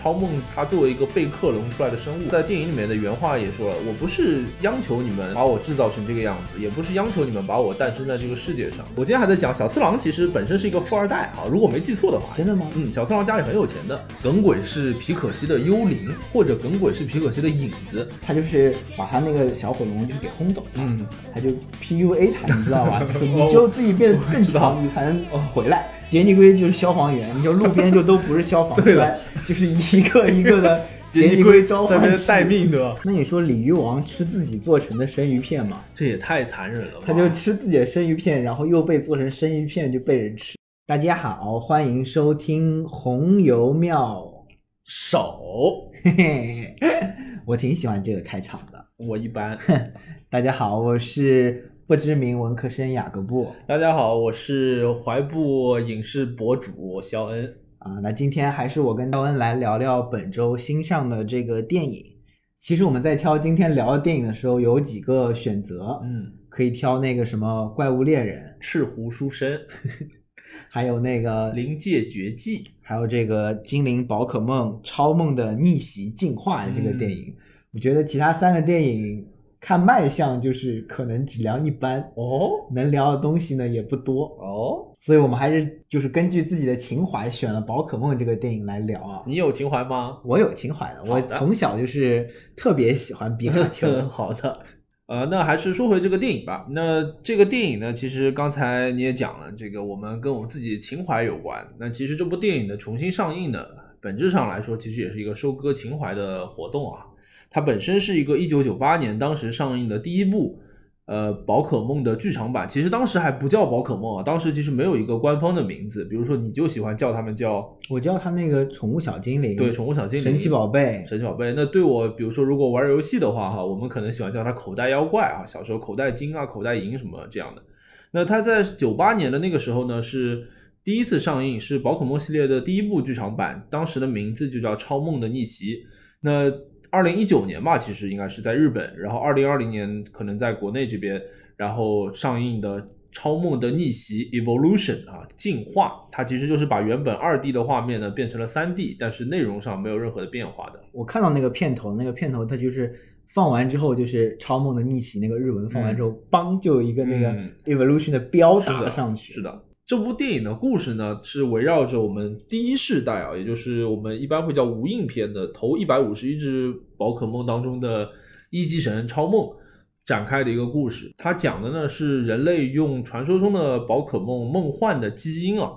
超梦他作为一个被克隆出来的生物，在电影里面的原话也说了，我不是央求你们把我制造成这个样子，也不是央求你们把我诞生在这个世界上。我今天还在讲小次郎其实本身是一个富二代啊，如果没记错的话。真的吗？嗯，小次郎家里很有钱的，耿鬼是皮可西的幽灵，或者耿鬼是皮可西的影子。他就是把他那个小火龙就给轰走了，嗯，他就 PUA 他，你知道吧？就 是你就自己变得更强，你才能回来。杰尼龟就是消防员，你就路边就都不是消防 栓，就是一个一个的 杰尼龟召在那边唤器待命的，那你说鲤鱼王吃自己做成的生鱼片吗？这也太残忍了吧。他就吃自己的生鱼片，然后又被做成生鱼片就被人吃。大家好，欢迎收听红油妙，手，嘿嘿，我挺喜欢这个开场的。我一般。大家好，我是不知名文科生雅各布大家好，我是怀步影视博主肖恩。啊。那今天还是我跟肖恩来聊聊本周新上的这个电影。其实我们在挑今天聊的电影的时候，有几个选择，嗯，可以挑那个什么《怪物猎人赤狐书生，》，还有那个灵界绝技，还有这个《精灵宝可梦超梦的逆袭进化》这个电影，我觉得其他三个电影看卖相就是可能只聊一般，哦能聊的东西呢也不多，哦，所以我们还是就是根据自己的情怀选了《宝可梦》这个电影来聊啊。你有情怀吗？我有情怀的，我从小就是特别喜欢皮卡丘。好的，呃，那还是说回这个电影吧。那这个电影呢，其实刚才你也讲了，这个我们跟我们自己情怀有关。那其实这部电影的重新上映呢，本质上来说，其实也是一个收割情怀的活动啊。它本身是一个一九九八年当时上映的第一部。呃，宝可梦的剧场版其实当时还不叫宝可梦啊，当时其实没有一个官方的名字，比如说你就喜欢叫他们叫我叫它那个宠物小精灵，对宠物小精灵、神奇宝贝，神奇宝贝。那对我，比如说如果玩游戏的话，哈，我们可能喜欢叫它口袋妖怪啊，小时候口袋金啊、口袋银什么这样的。那它在九八年的那个时候呢，是第一次上映，是宝可梦系列的第一部剧场版，当时的名字就叫《超梦的逆袭》。那二零一九年吧，其实应该是在日本，然后二零二零年可能在国内这边，然后上映的《超梦的逆袭》（Evolution） 啊，进化，它其实就是把原本二 D 的画面呢变成了三 D，但是内容上没有任何的变化的。我看到那个片头，那个片头它就是放完之后就是超梦的逆袭那个日文放完之后，邦、就有一个那个嗯 evolution 的标打了上去。是的，这部电影的故事呢，是围绕着我们第一世代啊，也就是我们一般会叫无印篇的头一百五十一只宝可梦当中的一级神超梦展开的一个故事。它讲的呢是人类用传说中的宝可梦梦幻的基因啊，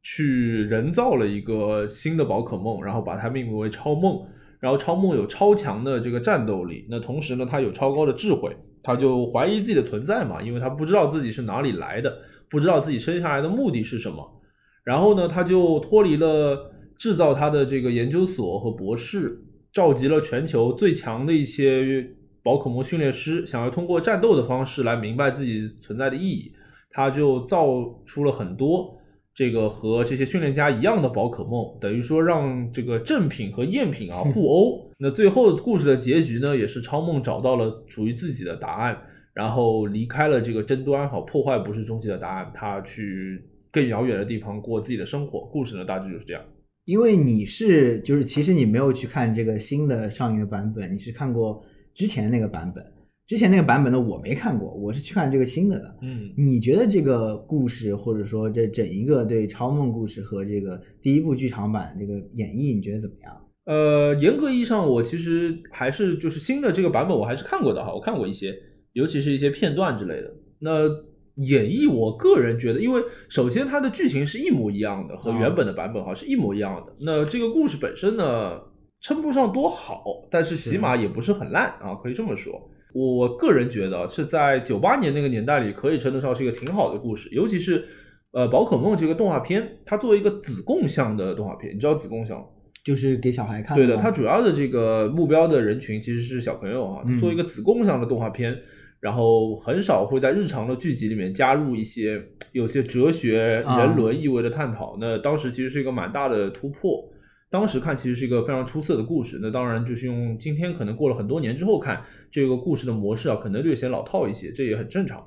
去人造了一个新的宝可梦，然后把它命名为超梦。然后超梦有超强的这个战斗力，那同时呢，它有超高的智慧，它就怀疑自己的存在嘛，因为他不知道自己是哪里来的，不知道自己生下来的目的是什么。然后呢，他就脱离了制造他的这个研究所和博士，召集了全球最强的一些宝可梦训练师，想要通过战斗的方式来明白自己存在的意义。他就造出了很多这个和这些训练家一样的宝可梦，等于说让这个正品和赝品啊互殴。那最后故事的结局呢，也是超梦找到了属于自己的答案，然后离开了这个争端，好破坏不是终极的答案，他去更遥远的地方过自己的生活。故事呢，大致就是这样。因为你是就是其实你没有去看这个新的上映的版本，你是看过之前那个版本。之前那个版本的我没看过，我是去看这个新的的。嗯你觉得这个故事，或者说这整一个对超梦故事和这个第一部剧场版这个演绎，你觉得怎么样？呃，严格意义上，我其实还是就是新的这个版本，我还是看过的哈，我看过一些，尤其是一些片段之类的。那演绎，我个人觉得，因为首先它的剧情是一模一样的，和原本的版本哈是一模一样的。那这个故事本身呢，称不上多好，但是起码也不是很烂啊，可以这么说。我个人觉得是在九八年那个年代里，可以称得上是一个挺好的故事，尤其是呃宝可梦这个动画片，它作为一个子供向的动画片，你知道子供向吗？就是给小孩看对的，它主要的这个目标的人群其实是小朋友哈、嗯做一个子供向的动画片，然后很少会在日常的剧集里面加入一些有些哲学、啊人伦意味的探讨。那当时其实是一个蛮大的突破，当时看其实是一个非常出色的故事。那当然就是用今天可能过了很多年之后看这个故事的模式啊，可能略显老套一些，这也很正常。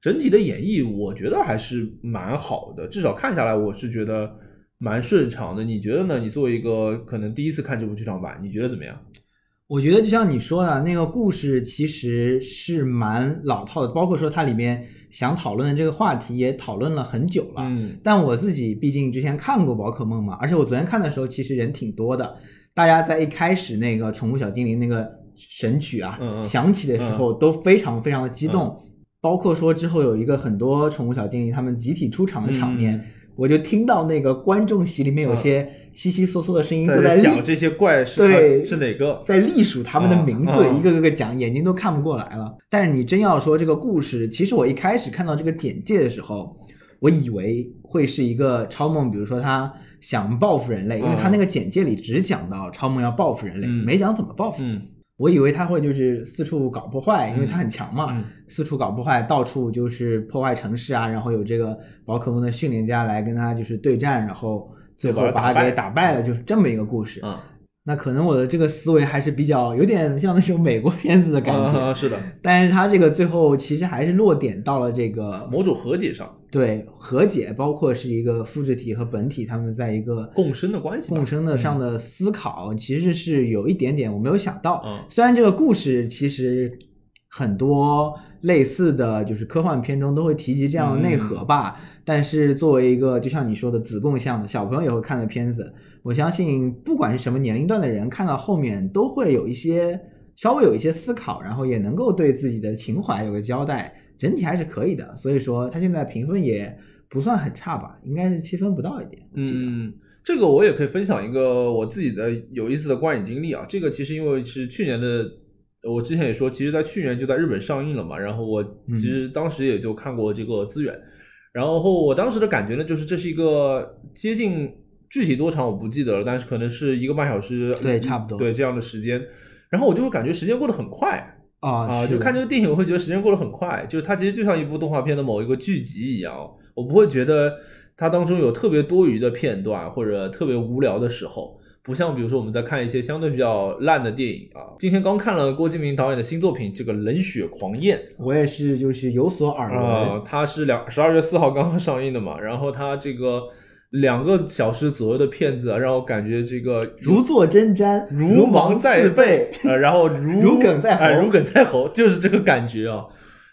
整体的演绎，我觉得还是蛮好的，至少看下来，我是觉得蛮顺畅的。你觉得呢？你作为一个可能第一次看这部剧场版，你觉得怎么样？我觉得就像你说的，那个故事其实是蛮老套的，包括说它里面想讨论的这个话题也讨论了很久了。嗯。但我自己毕竟之前看过宝可梦嘛，而且我昨天看的时候其实人挺多的，大家在一开始那个宠物小精灵那个神曲啊、响起的时候都非常非常的激动，包括说之后有一个很多宠物小精灵他们集体出场的场面，嗯我就听到那个观众席里面有些稀稀嗦嗦的声音都在在讲这些怪是对是哪个？在隶属他们的名字，一个个个讲，眼睛都看不过来了。但是你真要说这个故事，其实我一开始看到这个简介的时候，我以为会是一个超梦，比如说他想报复人类，因为他那个简介里只讲到超梦要报复人类，嗯没讲怎么报复。嗯我以为他会就是四处搞破坏，因为他很强嘛，嗯四处搞破坏，到处就是破坏城市啊，然后有这个宝可梦的训练家来跟他就是对战，然后最后把他给打败了，就是这么一个故事。啊，那可能我的这个思维还是比较有点像那种美国片子的感觉，啊是的，但是他这个最后其实还是落点到了这个某种和解上。对和解，包括是一个复制体和本体他们在一个共生的关系共生的上的思考，其实是有一点点我没有想到。嗯。虽然这个故事其实很多类似的就是科幻片中都会提及这样的内核吧，但是作为一个就像你说的子贡向的小朋友也会看的片子，我相信不管是什么年龄段的人，看到后面都会有一些稍微有一些思考，然后也能够对自己的情怀有个交代，整体还是可以的。所以说，它现在评分也不算很差吧，应该是七分不到一点。我记得嗯，这个我也可以分享一个我自己的有意思的观影经历啊。这个其实因为是去年的，我之前也说，其实在去年就在日本上映了嘛。然后我嗯其实当时也就看过这个资源，然后我当时的感觉呢，就是这是一个接近具体多长我不记得了，但是可能是一个半小时，对差不多对这样的时间。然后我就会感觉时间过得很快，啊啊，就看这个电影，我会觉得时间过得很快，就是它其实就像一部动画片的某一个剧集一样，我不会觉得它当中有特别多余的片段或者特别无聊的时候，不像比如说我们在看一些相对比较烂的电影啊。今天刚看了郭敬明导演的新作品《这个冷血狂宴》我也是就是有所耳闻。啊，它是两十二月四号刚刚上映的嘛，然后它这个两个小时左右的片子啊，让我感觉这个如坐针毡，如芒在背，呃，然后 如如鲠在喉哎如鲠在喉，就是这个感觉啊。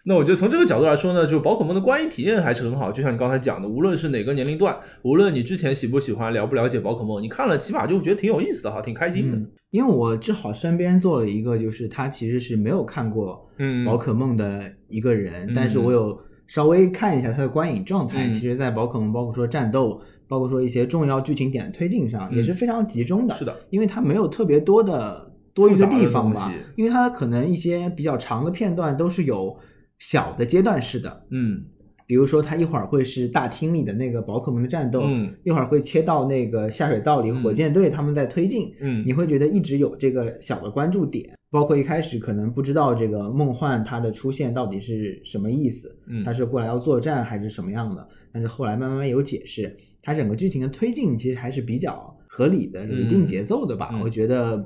那我觉得从这个角度来说呢，就宝可梦的观影体验还是很好。就像你刚才讲的，无论是哪个年龄段，无论你之前喜不喜欢、了不了解宝可梦，你看了起码就觉得挺有意思的哈，挺开心的。嗯，因为我正好身边做了一个，就是他其实是没有看过嗯宝可梦的一个人，嗯但是我有稍微看一下他的观影状态，嗯其实，在宝可梦包括说战斗，包括说一些重要剧情点的推进上，嗯也是非常集中的。是的，因为它没有特别多的多余的地方吧复杂的东西，因为它可能一些比较长的片段都是有小的阶段式的，嗯。比如说它一会儿会是大厅里的那个宝可梦的战斗，嗯一会儿会切到那个下水道里嗯火箭队他们在推进，嗯。你会觉得一直有这个小的关注点，包括一开始可能不知道这个梦幻它的出现到底是什么意思，嗯它是过来要作战还是什么样的，但是后来慢慢有解释，它整个剧情的推进其实还是比较合理的，有一定节奏的吧，嗯我觉得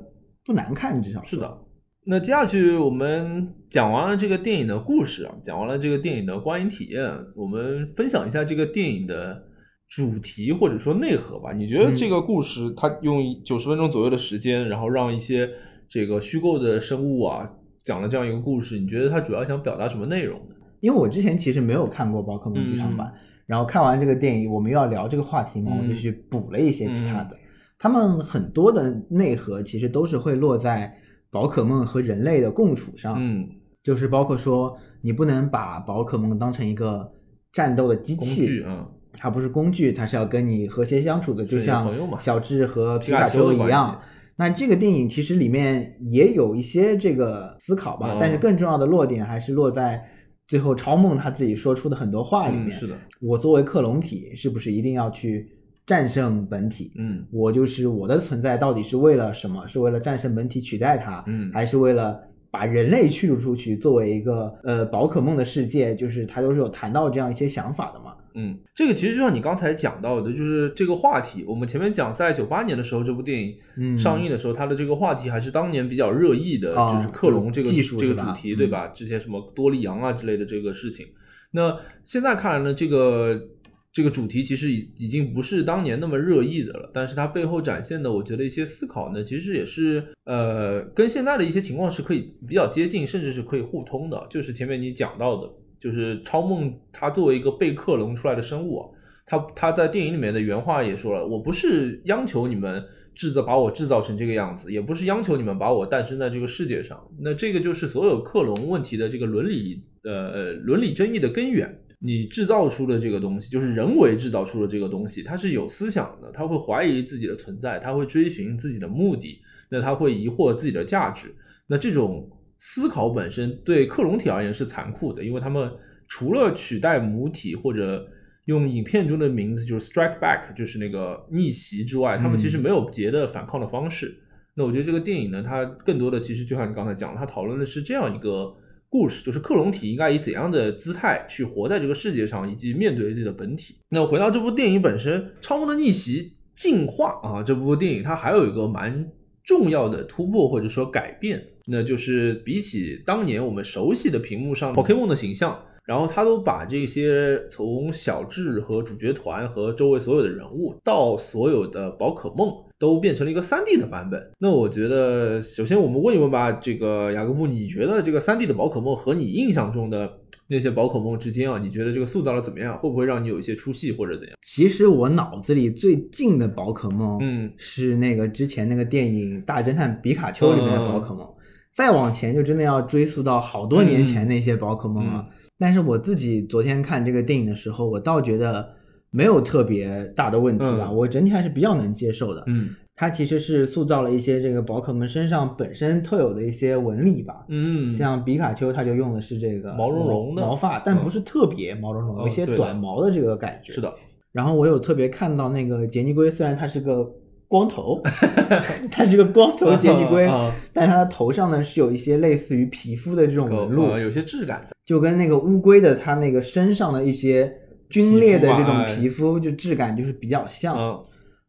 不难看，至少是的。那接下去我们讲完了这个电影的故事啊，讲完了这个电影的观影体验，我们分享一下这个电影的主题或者说内核吧。你觉得嗯这个故事它用九十分钟左右的时间，然后让一些这个虚构的生物啊讲了这样一个故事，你觉得它主要想表达什么内容呢？因为我之前其实没有看过宝可梦剧场版，然后看完这个电影，我们又要聊这个话题嘛，嗯我就去补了一些其他的。他们很多的内核其实都是会落在宝可梦和人类的共处上，嗯就是包括说你不能把宝可梦当成一个战斗的机工器，具啊，它不是工具，它是要跟你和谐相处的，就像小智和皮皮卡卡丘一样。那这个电影其实里面也有一些这个思考吧，嗯但是更重要的落点还是落在最后超梦他自己说出的很多话里面。嗯是的，我作为克隆体，是不是一定要去战胜本体？嗯我就是我的存在到底是为了什么？是为了战胜本体取代它，嗯还是为了把人类驱逐出去，作为一个呃宝可梦的世界？就是他都是有谈到这样一些想法的嘛。嗯，这个其实就像你刚才讲到的，就是这个话题。我们前面讲，在九八年的时候，这部电影嗯上映的时候，它的这个话题还是当年比较热议的，啊就是克隆这个技术这个主题，嗯对吧？之前什么多利羊啊之类的这个事情。那现在看来呢，这个这个主题其实已已经不是当年那么热议的了，但是它背后展现的，我觉得一些思考呢，其实也是呃，跟现在的一些情况是可以比较接近，甚至是可以互通的。就是前面你讲到的，就是超梦它作为一个被克隆出来的生物，它它在电影里面的原话也说了，我不是央求你们制造把我制造成这个样子，也不是央求你们把我诞生在这个世界上。那这个就是所有克隆问题的这个伦理呃伦理争议的根源。你制造出的这个东西，就是人为制造出的这个东西，它是有思想的，它会怀疑自己的存在，它会追寻自己的目的，那它会疑惑自己的价值。那这种思考本身对克隆体而言是残酷的，因为他们除了取代母体或者用影片中的名字就是 strike back，就是那个逆袭之外，他们其实没有别的反抗的方式。那我觉得这个电影呢，它更多的其实就像你刚才讲，它讨论的是这样一个。故事就是克隆体应该以怎样的姿态去活在这个世界上，以及面对自己的本体。那回到这部电影本身，《超梦的逆袭》进化啊，这部电影它还有一个蛮重要的突破或者说改变，那就是比起当年我们熟悉的屏幕上宝可梦的形象，然后他都把这些从小智和主角团和周围所有的人物到所有的宝可梦。都变成了一个三 D 的版本。那我觉得，首先我们问一问吧，这个雅各布，你觉得这个三 D 的宝可梦和你印象中的那些宝可梦之间啊，你觉得这个塑造的怎么样？会不会让你有一些出戏或者怎样？其实我脑子里最近的宝可梦，嗯，是那个之前那个电影《大侦探皮卡丘》里面的宝可梦。再往前就真的要追溯到好多年前那些宝可梦了。但是我自己昨天看这个电影的时候，我倒觉得。没有特别大的问题吧，我整体还是比较能接受的。嗯，它其实是塑造了一些这个宝可梦身上本身特有的一些纹理吧。嗯，像比卡丘，它就用的是这个毛茸茸的毛发，但不是特别毛茸茸，有一些短毛的这个感觉。是的。然后我有特别看到那个杰尼龟，虽然它是个光头，它是个光头杰尼龟，但它的头上呢是有一些类似于皮肤的这种纹路，有些质感的，就跟那个乌龟的它那个身上的一些。皲裂的这种皮肤就质感就是比较像，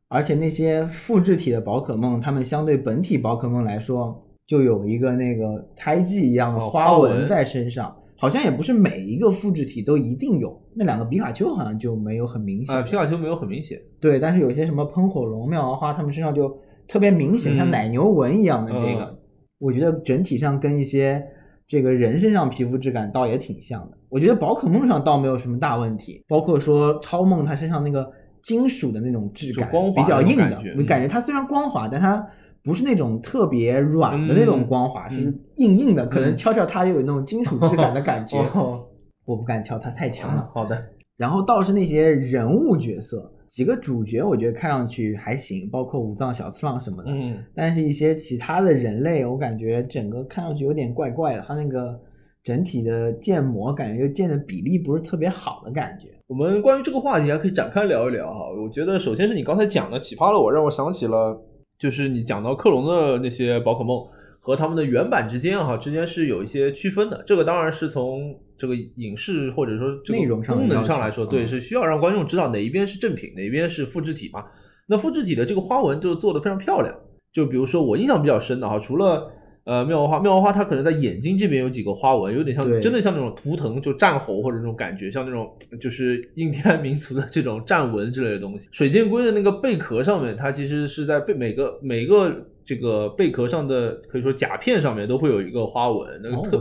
而且那些复制体的宝可梦，它们相对本体宝可梦来说，就有一个那个胎记一样的花纹在身上。好像也不是每一个复制体都一定有，那两个皮卡丘好像就没有很明显。皮卡丘没有很明显。对，但是有些什么喷火龙、妙蛙花，它们身上就特别明显，像奶牛纹一样的这个，我觉得整体上跟一些。这个人身上皮肤质感倒也挺像的，我觉得宝可梦上倒没有什么大问题，包括说超梦它身上那个金属的那种质感，光滑比较硬的，我感觉它虽然光滑，但它不是那种特别软的那种光滑，是硬硬的，可能敲敲它又有那种金属质感的感觉，我不敢敲它太强了。好的，然后倒是那些人物角色。几个主角我觉得看上去还行，包括武藏小次郎什么的。嗯，但是一些其他的人类，我感觉整个看上去有点怪怪的。他那个整体的建模感觉就建的比例不是特别好的感觉。我们关于这个话题还可以展开聊一聊哈。我觉得首先是你刚才讲的启发了我，让我想起了就是你讲到克隆的那些宝可梦。和他们的原版之间哈之间是有一些区分的，这个当然是从这个影视或者说这个功能上来说，对，是需要让观众知道哪一边是正品，哪一边是复制体嘛。那复制体的这个花纹就做的非常漂亮，就比如说我印象比较深的哈，除了。呃，妙蛙花，妙蛙花它可能在眼睛这边有几个花纹，有点像，真的像那种图腾，就战猴或者那种感觉，像那种就是印第安民族的这种战纹之类的东西。水箭龟的那个贝壳上面，它其实是在贝每个每个这个贝壳上的可以说甲片上面都会有一个花纹，那个特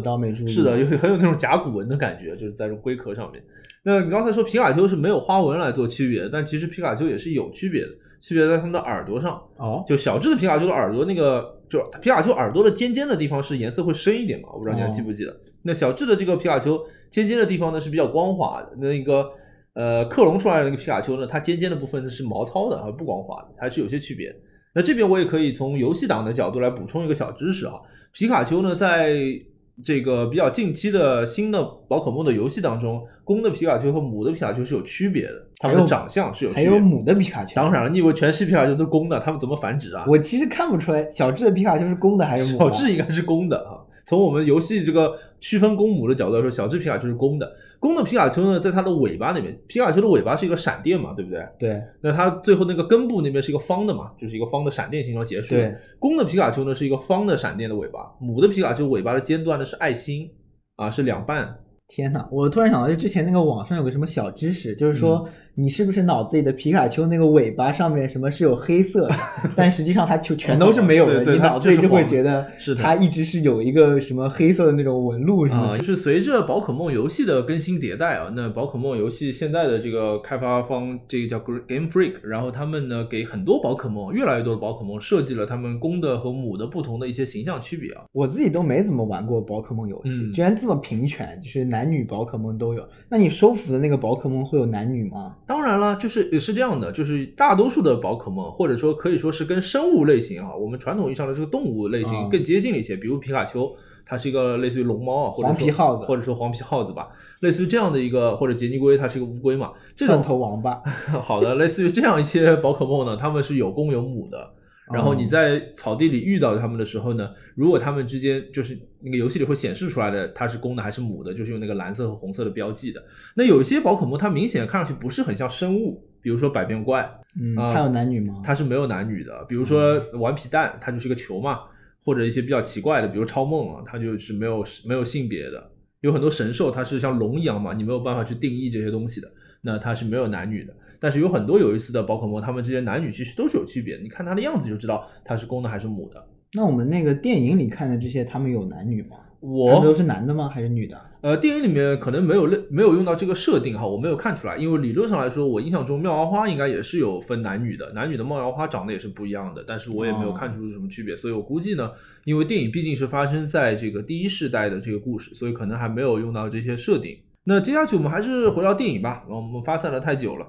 是的，有很有那种甲骨文的感觉，就是在这龟壳上面。那你刚才说皮卡丘是没有花纹来做区别，但其实皮卡丘也是有区别的，区别在它们的耳朵上。哦，就小智的皮卡丘的耳朵那个。就皮卡丘耳朵的尖尖的地方是颜色会深一点嘛？我不知道你还记不记得。那小智的这个皮卡丘尖尖的地方呢是比较光滑的。那个呃克隆出来的那个皮卡丘呢，它尖尖的部分是毛糙的，而不光滑的，还是有些区别。那这边我也可以从游戏党的角度来补充一个小知识啊，皮卡丘呢在。这个比较近期的新的宝可梦的游戏当中，公的皮卡丘和母的皮卡丘是有区别的，它们的长相是有区别。还有母的皮卡丘？当然了，你以为全系皮卡丘都是公的，它们怎么繁殖啊？我其实看不出来，小智的皮卡丘是公的还是母的？小智应该是公的啊。从我们游戏这个区分公母的角度来说，小只皮卡丘是公的。公的皮卡丘呢，在它的尾巴那边，皮卡丘的尾巴是一个闪电嘛，对不对？对。那它最后那个根部那边是一个方的嘛，就是一个方的闪电形状结束。对。公的皮卡丘呢是一个方的闪电的尾巴，母的皮卡丘尾巴的尖端呢是爱心。啊，是两半。天呐，我突然想到，就之前那个网上有个什么小知识，就是说你是不是脑子里的皮卡丘那个尾巴上面什么是有黑色的？但实际上它就全都是没有的，对对你脑子里就会觉得是的它一直是有一个什么黑色的那种纹路什么啊、的。就是随着宝可梦游戏的更新迭代啊，那宝可梦游戏现在的这个开发方，这个叫 Game Freak，然后他们呢给很多宝可梦，越来越多的宝可梦设计了他们公的和母的不同的一些形象区别啊。我自己都没怎么玩过宝可梦游戏，嗯居然这么平权，就是男女宝可梦都有。那你收服的那个宝可梦会有男女吗？当然了，就是也是这样的，就是大多数的宝可梦，或者说可以说是跟生物类型啊，我们传统意义上的这个动物类型啊更接近了一些，比如皮卡丘。它是一个类似于龙猫啊，或者黄说皮耗子或者说黄皮耗子吧，类似于这样的一个，或者杰尼龟，它是一个乌龟嘛，这种头王八，好的，类似于这样一些宝可梦呢，它们是有公有母的。然后你在草地里遇到它们的时候呢，如果它们之间就是那个游戏里会显示出来的，它是公的还是母的，就是用那个蓝色和红色的标记的。那有一些宝可梦，它明显看上去不是很像生物，比如说百变怪，嗯，啊它有男女吗？它是没有男女的。比如说顽皮蛋，它就是个球嘛，或者一些比较奇怪的，比如超梦啊，它就是没有没有性别的。有很多神兽，它是像龙一样嘛，你没有办法去定义这些东西的，那它是没有男女的。但是有很多有意思的宝可梦，它们之间男女其实都是有区别的。你看它的样子就知道它是公的还是母的。那我们那个电影里看的这些，他们有男女吗？我都是男的吗？还是女的？呃，电影里面可能没有类没有用到这个设定哈，我没有看出来，因为理论上来说，我印象中妙蛙花应该也是有分男女的，男女的妙蛙花长得也是不一样的，但是我也没有哦看出什么区别，所以我估计呢，因为电影毕竟是发生在这个第一世代的这个故事，所以可能还没有用到这些设定。那接下去我们还是回到电影吧，我们发散了太久了。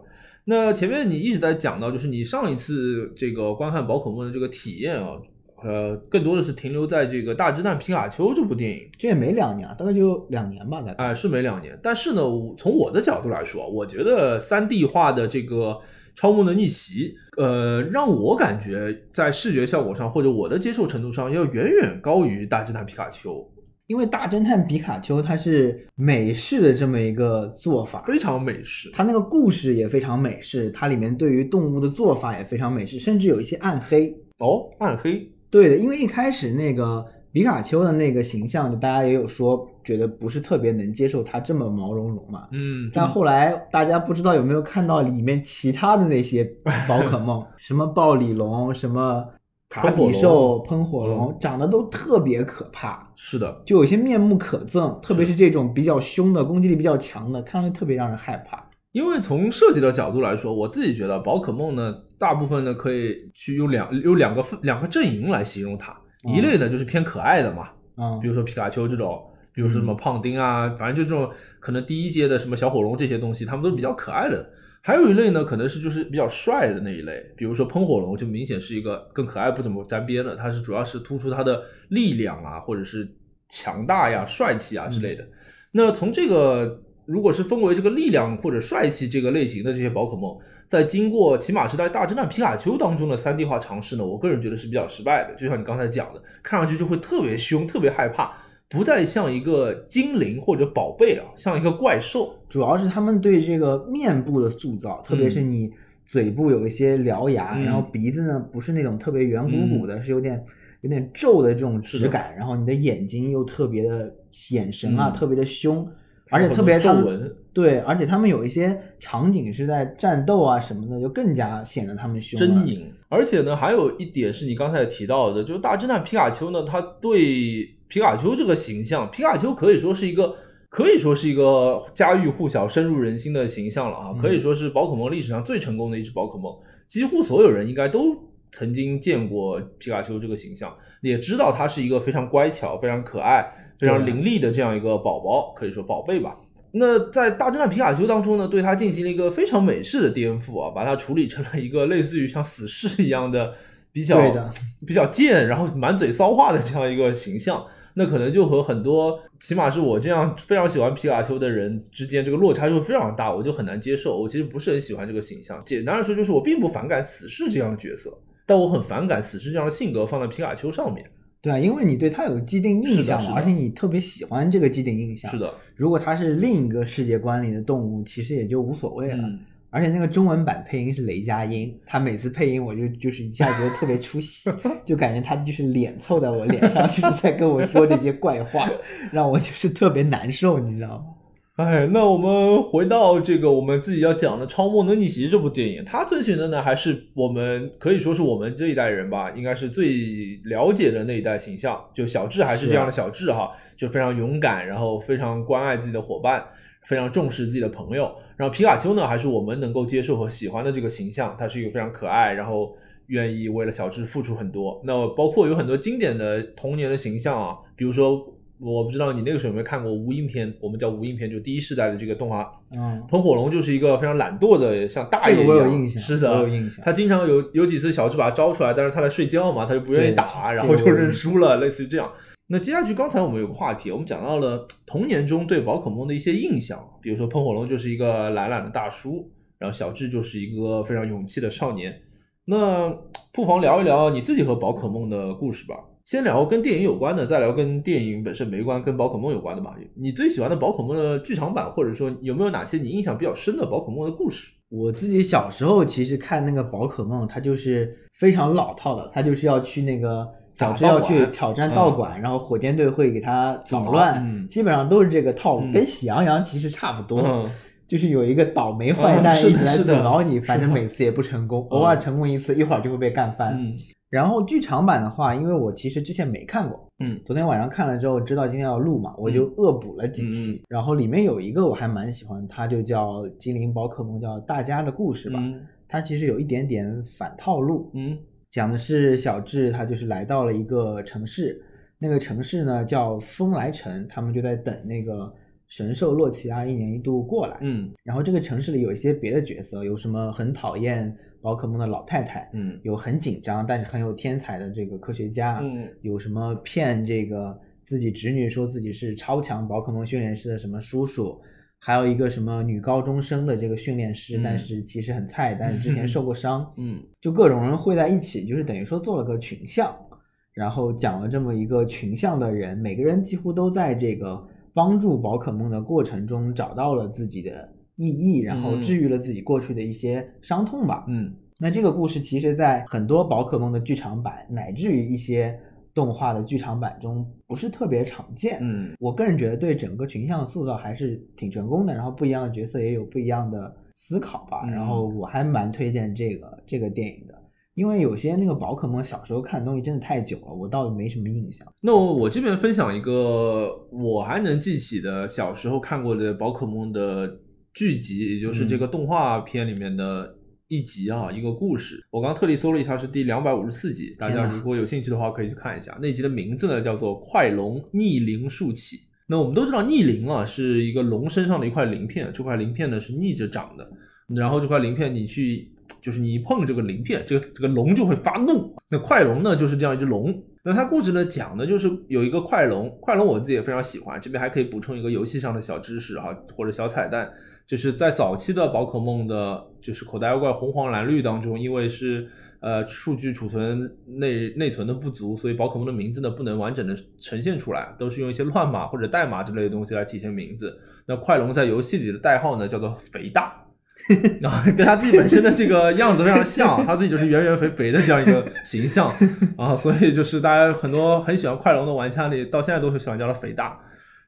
那前面你一直在讲到，就是你上一次这个观看宝可梦的这个体验啊，呃，更多的是停留在这个《大侦探皮卡丘》这部电影。这也没两年，大概就两年吧，大概。哎，是没两年，但是呢，我从我的角度来说，我觉得三 D 化的这个超梦的逆袭，呃，让我感觉在视觉效果上或者我的接受程度上要远远高于大侦探皮卡丘，因为大侦探皮卡丘它是美式的这么一个做法，非常美式。它那个故事也非常美式，它里面对于动物的做法也非常美式，甚至有一些暗黑。哦，暗黑，对的，因为一开始那个皮卡丘的那个形象，就大家也有说觉得不是特别能接受它这么毛茸茸嘛。嗯，但后来大家不知道有没有看到里面其他的那些宝可梦，什么暴鲤龙，什么卡比兽、喷火龙，嗯长得都特别可怕，是的，就有些面目可憎，特别是这种比较凶的、攻击力比较强的，看上去特别让人害怕。因为从设计的角度来说，我自己觉得宝可梦呢，大部分呢可以去用两有两个分两个阵营来形容它，嗯一类呢就是偏可爱的嘛，嗯比如说皮卡丘这种，比如说什么胖丁啊，反正就这种可能第一阶的什么小火龙这些东西，它们都是比较可爱的。还有一类呢，可能是就是比较帅的那一类，比如说喷火龙，就明显是一个跟可爱不怎么沾边的，它是主要是突出它的力量啊，或者是强大呀、帅气啊之类的。那从这个如果是分为这个力量或者帅气这个类型的这些宝可梦，在经过骑马时代大侦探皮卡丘当中的三 D 化尝试呢，我个人觉得是比较失败的。就像你刚才讲的，看上去就会特别凶、特别害怕，不再像一个精灵或者宝贝啊，像一个怪兽。主要是他们对这个面部的塑造，特别是嗯。你嘴部有一些獠牙，嗯然后鼻子呢不是那种特别圆鼓鼓的，是有点有点皱的这种质感，然后你的眼睛又特别的眼神啊、嗯。特别的凶，而且特别皱纹对，而且他们有一些场景是在战斗啊什么的，就更加显得他们凶了狰狞。而且呢，还有一点是你刚才提到的，就是大侦探皮卡丘呢，他对皮卡丘这个形象，皮卡丘可以说是一个。可以说是一个家喻户晓、深入人心的形象了啊！嗯可以说是宝可梦历史上最成功的一只宝可梦，几乎所有人应该都曾经见过皮卡丘这个形象，也知道它是一个非常乖巧、非常可爱、非常伶俐的这样一个宝宝，可以说宝贝吧。那在大侦探皮卡丘当中呢，对它进行了一个非常美式的颠覆啊，把它处理成了一个类似于像死侍一样的比较对的比较贱，然后满嘴骚话的这样一个形象。那可能就和很多，起码是我这样非常喜欢皮卡丘的人之间，这个落差就非常大，我就很难接受。我其实不是很喜欢这个形象。简单来说，就是我并不反感死侍这样的角色，但我很反感死侍这样的性格放在皮卡丘上面。对啊，因为你对他有既定印象嘛，而且你特别喜欢这个既定印象。是，的，如果它是另一个世界观里的动物，其实也就无所谓了。嗯，而且那个中文版配音是雷佳音，他每次配音我就就是一下觉得特别出戏，就感觉他就是脸凑在我脸上，就是在跟我说这些怪话，让我就是特别难受，你知道吗？哎，那我们回到这个我们自己要讲的《超梦的逆袭》这部电影，它遵循的呢，还是我们可以说是我们这一代人吧，应该是最了解的那一代形象。就小智还是这样的小智哈，就非常勇敢，然后非常关爱自己的伙伴，非常重视自己的朋友。然后皮卡丘呢，还是我们能够接受和喜欢的这个形象，他是一个非常可爱，然后愿意为了小智付出很多。那包括有很多经典的童年的形象啊，比如说。我不知道你那个时候有没有看过无印片，我们叫无印片，就第一世代的这个动画。嗯，喷火龙就是一个非常懒惰的，像大爷一样。这个我有印象，是的，我有印象。他经常有有几次小智把他招出来，但是他在睡觉嘛，他就不愿意打，然后就认输了，类似于这样。那接下去刚才我们有个话题，我们讲到了童年中对宝可梦的一些印象，比如说喷火龙就是一个懒懒的大叔，然后小智就是一个非常勇气的少年。那不妨聊一聊你自己和宝可梦的故事吧。先聊跟电影有关的，再聊跟电影本身没关、跟宝可梦有关的吧。你最喜欢的宝可梦的剧场版，或者说有没有哪些你印象比较深的宝可梦的故事？我自己小时候其实看那个宝可梦，它就是非常老套的，它就是要去那个总是要去挑战道馆，然后火箭队会给他捣乱，基本上都是这个套路，跟喜羊羊其实差不多，就是有一个倒霉坏蛋一直来阻挠你，反正每次也不成功，偶尔成功一次，一会儿就会被干翻。然后剧场版的话，因为我其实之前没看过，嗯，昨天晚上看了之后，知道今天要录嘛，我就恶补了几期。然后里面有一个我还蛮喜欢，它就叫《精灵宝可梦》，叫《大家的故事》吧。它其实有一点点反套路，嗯，讲的是小智他就是来到了一个城市，那个城市呢叫风来城，他们就在等那个神兽洛奇亚一年一度过来，嗯，然后这个城市里有一些别的角色，有什么很讨厌。宝可梦的老太太，嗯，有很紧张但是很有天才的这个科学家，嗯，有什么骗这个自己侄女说自己是超强宝可梦训练师的什么叔叔，还有一个什么女高中生的这个训练师，但是其实很菜，但是之前受过伤，嗯，就各种人汇在一起，就是等于说做了个群像，然后讲了这么一个群像的人，每个人几乎都在这个帮助宝可梦的过程中找到了自己的。意义，然后治愈了自己过去的一些伤痛吧。嗯，那这个故事其实，在很多宝可梦的剧场版，乃至于一些动画的剧场版中，不是特别常见。嗯，我个人觉得对整个群像塑造还是挺成功的，然后不一样的角色也有不一样的思考吧。然后我还蛮推荐这个这个电影的，因为有些那个宝可梦小时候看的东西真的太久了，我倒没什么印象。那我这边分享一个我还能记起的小时候看过的宝可梦的。剧集，也就是这个动画片里面的一集啊，一个故事。我刚特地搜了一下，是第两百五十四集。大家如果有兴趣的话，可以去看一下。那集的名字呢，叫做《快龙逆鳞竖起》。那我们都知道，逆鳞啊是一个龙身上的一块鳞片，这块鳞片呢是逆着长的。然后这块鳞片，你去就是你一碰这个鳞片，这个这个龙就会发怒。那快龙呢，就是这样一只龙。那它故事呢讲的就是有一个快龙，快龙我自己也非常喜欢。这边还可以补充一个游戏上的小知识哈，或者小彩蛋。就是在早期的宝可梦的，就是口袋妖怪红黄蓝绿当中，因为是呃数据储存内内存的不足，所以宝可梦的名字呢不能完整的呈现出来，都是用一些乱码或者代码之类的东西来体现名字。那快龙在游戏里的代号呢叫做肥大，然后跟他自己本身的这个样子非常像，他自己就是圆圆肥肥的这样一个形象 啊，所以就是大家很多很喜欢快龙的玩家里，到现在都是喜欢叫他肥大。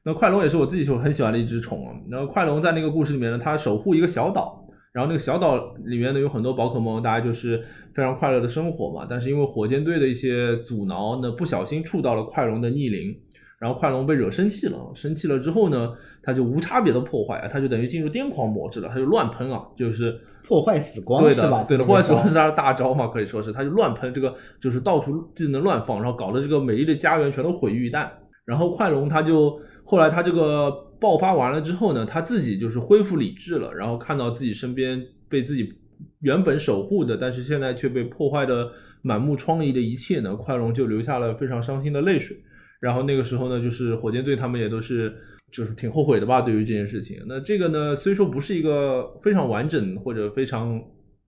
那快龙也是我自己就很喜欢的一只宠。然后快龙在那个故事里面呢，它守护一个小岛，然后那个小岛里面呢有很多宝可梦，大家就是非常快乐的生活嘛。但是因为火箭队的一些阻挠呢，不小心触到了快龙的逆鳞，然后快龙被惹生气了。生气了之后呢，它就无差别的破坏啊，它就等于进入癫狂模式了，它就乱喷啊，就是破坏死光，对的，对的，破坏死光是它的大招嘛，可以说是，它就乱喷这个，就是到处技能乱放，然后搞得这个美丽的家园全都毁于一旦。然后快龙它就。后来他这个爆发完了之后呢，他自己就是恢复理智了，然后看到自己身边被自己原本守护的，但是现在却被破坏的满目疮痍的一切呢，快龙就流下了非常伤心的泪水。然后那个时候呢，就是火箭队他们也都是就是挺后悔的吧，对于这件事情。那这个呢，虽说不是一个非常完整或者非常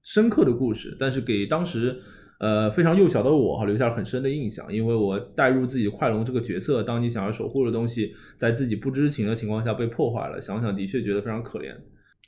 深刻的故事，但是给当时。呃，非常幼小的我哈，留下了很深的印象，因为我带入自己快龙这个角色，当你想要守护的东西，在自己不知情的情况下被破坏了，想想的确觉得非常可怜。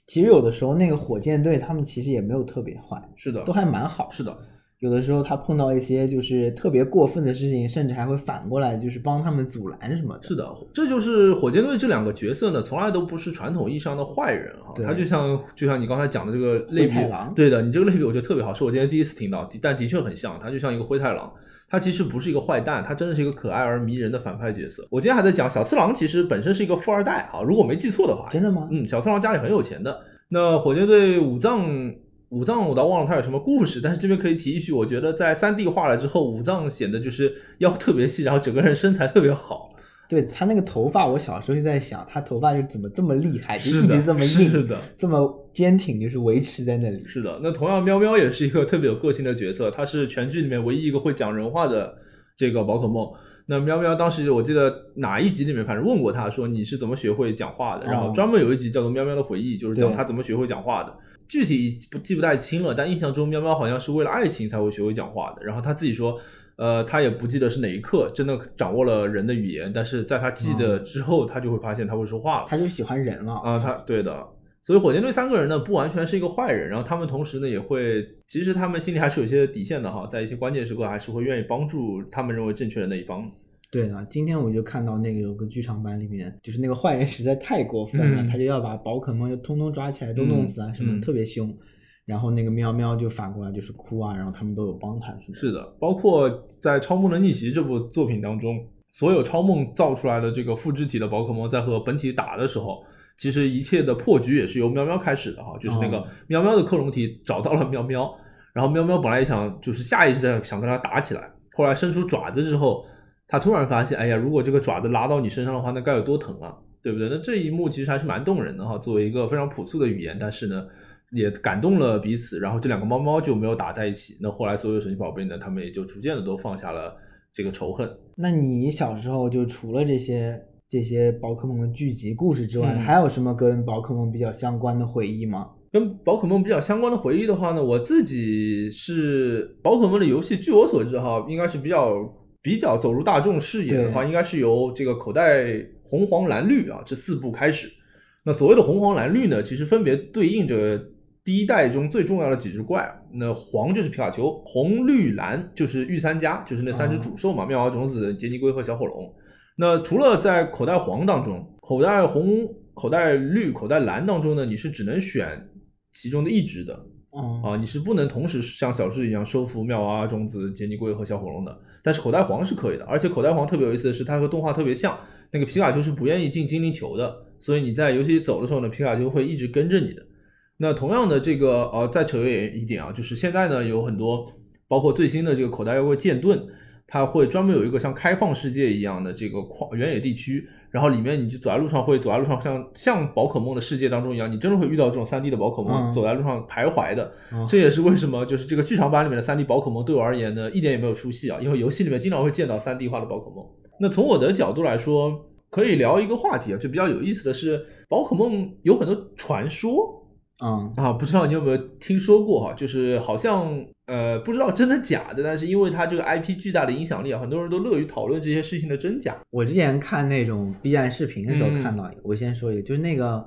其实有的时候那个火箭队他们其实也没有特别坏，是的，都还蛮好。是的，有的时候他碰到一些就是特别过分的事情，甚至还会反过来就是帮他们阻拦什么的。是的，这就是火箭队这两个角色呢，从来都不是传统意义上的坏人哈。对他就像就像你刚才讲的这个类比狼，对的，你这个类比我觉得特别好，是我今天第一次听到，但的确很像，他就像一个灰太狼。他其实不是一个坏蛋，他真的是一个可爱而迷人的反派角色。我今天还在讲小次郎，其实本身是一个富二代啊，如果没记错的话，真的吗？嗯，小次郎家里很有钱的。那火箭队武藏武藏我倒忘了他有什么故事，但是这边可以提一句，我觉得在三 D 化了之后，五藏显得就是腰特别细，然后整个人身材特别好。对他那个头发，我小时候就在想，他头发就怎么这么厉害，就一直这么硬，是的，这么坚挺，就是维持在那里。是的。那同样，喵喵也是一个特别有个性的角色，他是全剧里面唯一一个会讲人话的这个宝可梦。那喵喵当时我记得哪一集里面，反正问过他说你是怎么学会讲话的，然后哦专门有一集叫做《喵喵的回忆》，就是讲他怎么学会讲话的。具体不记不太清了，但印象中喵喵好像是为了爱情才会学会讲话的。然后他自己说，呃，他也不记得是哪一刻真的掌握了人的语言，但是在他记得之后，他就会发现他会说话了。他就喜欢人了啊，他对的，所以火箭队三个人呢，不完全是一个坏人，然后他们同时呢，也会，其实他们心里还是有些底线的哈，在一些关键时刻还是会愿意帮助他们认为正确的那一方。对啊，今天我就看到那个有个剧场版里面，就是那个坏人实在太过分了，嗯他就要把宝可梦就通通抓起来都弄死啊，什么嗯特别凶。然后那个喵喵就反过来就是哭啊，然后他们都有帮他，是的。是的，包括在《超梦的逆袭》这部作品当中，所有超梦造出来的这个复制体的宝可梦在和本体打的时候，其实一切的破局也是由喵喵开始的哈，就是那个哦喵喵的克隆体找到了喵喵，然后喵喵本来也想就是下意识的想跟它打起来，后来伸出爪子之后，他突然发现，哎呀，如果这个爪子拉到你身上的话，那该有多疼啊，对不对？那这一幕其实还是蛮动人的哈，作为一个非常朴素的语言，但是呢。也感动了彼此，然后这两个猫猫就没有打在一起。那后来所有神奇宝贝呢，他们也就逐渐的都放下了这个仇恨。那你小时候就除了这些这些宝可梦的剧集故事之外，嗯还有什么跟宝可梦比较相关的回忆吗？跟宝可梦比较相关的回忆的话呢，我自己是宝可梦的游戏，据我所知哈，应该是比较比较走入大众视野的话，应该是由这个口袋红黄蓝绿啊这四部开始。那所谓的红黄蓝绿呢，其实分别对应着第一代中最重要的几只怪。那黄就是皮卡丘，红绿蓝就是御三家，就是那三只哦主兽嘛，妙蛙种子、杰尼龟和小火龙。那除了在口袋黄当中，口袋红、口袋绿、口袋蓝当中呢，你是只能选其中的一只的哦、啊，你是不能同时像小智一样收服妙蛙种子、杰尼龟和小火龙的。但是口袋黄是可以的，而且口袋黄特别有意思的是，它和动画特别像，那个皮卡丘是不愿意进精灵球的，所以你在游戏走的时候呢，皮卡丘会一直跟着你的。那同样的这个呃，再扯远一点啊，就是现在呢有很多，包括最新的这个口袋妖怪剑盾，它会专门有一个像开放世界一样的这个旷原野地区，然后里面你就走在路上会走在路上像像宝可梦的世界当中一样，你真的会遇到这种三 D 的宝可梦、嗯走在路上徘徊的。哦这也是为什么就是这个剧场版里面的三 D 宝可梦对我而言呢，一点也没有出戏啊，因为游戏里面经常会见到三 D 化的宝可梦。那从我的角度来说，可以聊一个话题啊，就比较有意思的是，宝可梦有很多传说。嗯，啊，不知道你有没有听说过哈？就是好像呃，不知道真的假的，但是因为它这个 IP 巨大的影响力啊，很多人都乐于讨论这些事情的真假。我之前看那种 B 站视频的时候嗯看到，我先说一个，就是那个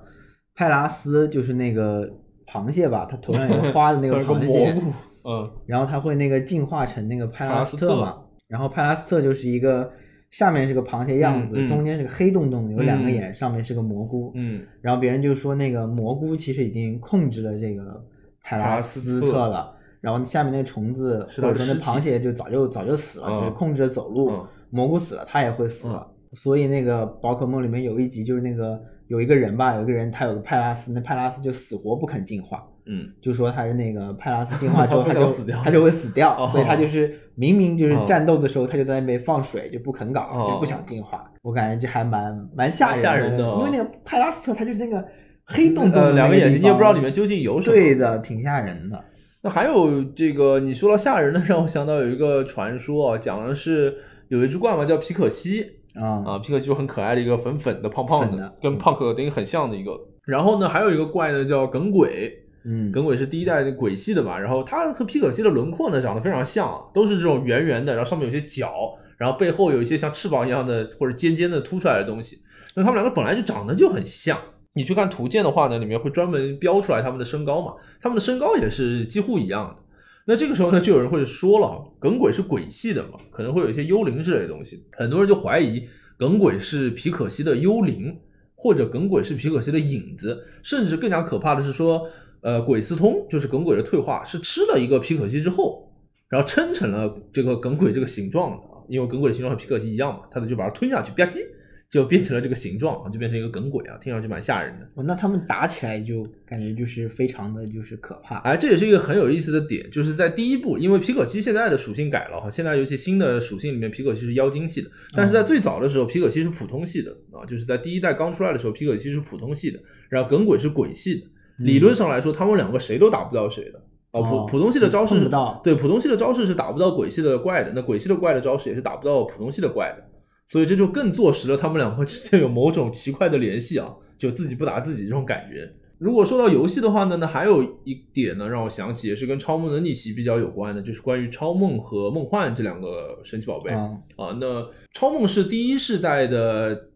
派拉斯，就是那个螃蟹吧，它头上有个花的那个 螃蟹，嗯然后它会那个进化成那个派拉斯特嘛，然后派拉斯特就是一个下面是个螃蟹样子，嗯嗯。中间是个黑洞洞，有两个嗯。眼，上面是个蘑菇，嗯。然后别人就说那个蘑菇其实已经控制了这个派拉斯特了，然后下面那虫子或者说那螃蟹就早就早就死了，嗯。就是控制着走路，嗯。蘑菇死了它也会死了，所以那个宝可梦里面有一集就是那个有一个人吧，有一个人他有个派拉斯，那派拉斯就死活不肯进化。嗯。就说他是那个派拉斯进化之后，他 他就死掉。他就会死掉，哦。所以他就是明明就是哦战斗的时候，他就在那边放水，就不肯搞，哦。就不想进化。我感觉这还蛮蛮吓人人的。哦因为那个派拉斯特他就是那个黑洞洞的呃，两个眼睛，你也不知道里面究竟有什么。对的，挺吓人的。那还有这个，你说到吓人的，让我想到有一个传说啊，讲的是有一只怪嘛，叫皮可西。啊。啊，皮可西就很可爱的一个粉粉的、胖胖的，的。跟胖可丁很像的一个。然后呢，还有一个怪呢叫耿鬼，嗯，耿鬼是第一代鬼系的嘛，然后它和皮可西的轮廓呢长得非常像啊，都是这种圆圆的，然后上面有些角，然后背后有一些像翅膀一样的或者尖尖的凸出来的东西。那它们两个本来就长得就很像。你去看图鉴的话呢，里面会专门标出来它们的身高嘛，它们的身高也是几乎一样的。那这个时候呢，就有人会说了，耿鬼是鬼系的嘛，可能会有一些幽灵之类的东西，很多人就怀疑耿鬼是皮可西的幽灵，或者耿鬼是皮可西的影子，甚至更加可怕的是说，呃，鬼司通就是耿鬼的退化，是吃了一个皮可西之后，然后撑成了这个耿鬼这个形状的啊，因为耿鬼的形状和皮可西一样嘛，他就把它吞下去，吧唧。就变成了这个形状啊，就变成一个耿鬼啊，听上去蛮吓人的。哦，那他们打起来就感觉就是非常的就是可怕。哎，这也是一个很有意思的点，就是在第一部，因为皮可西现在的属性改了哈，现在尤其新的属性里面，皮可西是妖精系的，但是在最早的时候，皮可西是普通系的啊，就是在第一代刚出来的时候，皮可西是普通系的，然后耿鬼是鬼系的。理论上来说，他们两个谁都打不到谁的啊。普普通系的招式是对普通系的招式是打不到鬼系的怪的，那鬼系的怪的招式也是打不到普通系的怪的。所以这就更坐实了他们两个之间有某种奇怪的联系啊，就自己不打自己这种感觉。如果说到游戏的话呢，那还有一点呢，让我想起也是跟超梦的逆袭比较有关的，就是关于超梦和梦幻这两个神奇宝贝啊。那超梦是第一世代的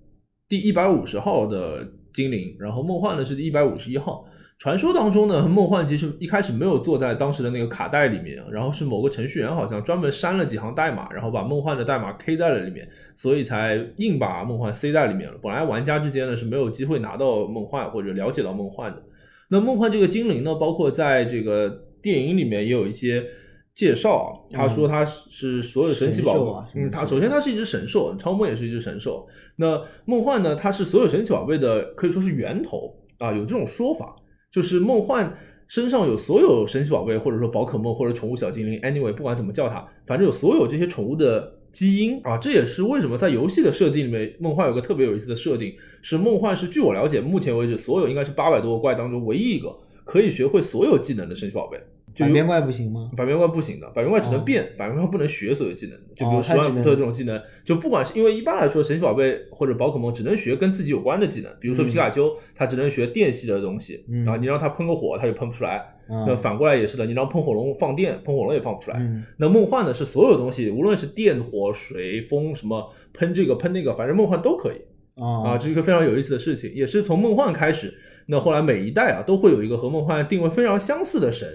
第一百五十号的精灵，然后梦幻呢是第一百五十一号。传说当中呢，梦幻其实一开始没有坐在当时的那个卡带里面，然后是某个程序员好像专门删了几行代码，然后把梦幻的代码 K 在了里面，所以才硬把梦幻塞在里面了。本来玩家之间呢是没有机会拿到梦幻或者了解到梦幻的。那梦幻这个精灵呢，包括在这个电影里面也有一些介绍，他说他是所有神奇宝贝，嗯，他首先他是一只神兽，超梦也是一只神兽。那梦幻呢，它是所有神奇宝贝的可以说是源头啊，有这种说法。就是梦幻身上有所有神奇宝贝，或者说宝可梦或者宠物小精灵，anyway，不管怎么叫它，反正有所有这些宠物的基因啊。这也是为什么在游戏的设定里面，梦幻有个特别有意思的设定，是梦幻是据我了解，目前为止所有应该是八百多个怪当中唯一一个可以学会所有技能的神奇宝贝。百变怪不行吗？百变怪不行的，百变怪只能变，百变怪不能学所有技能。就比如十万伏特这种技能，就不管是因为一般来说神奇宝贝或者宝可梦只能学跟自己有关的技能，比如说皮卡丘，它只能学电系的东西啊，你让它喷个火，它就喷不出来。那反过来也是的，你让喷火龙放电，喷火龙也放不出来。那梦幻呢是所有东西，无论是电、火、水、风什么喷这个喷那个，反正梦幻都可以啊。这是一个非常有意思的事情，也是从梦幻开始，那后来每一代啊都会有一个和梦幻定位非常相似的神。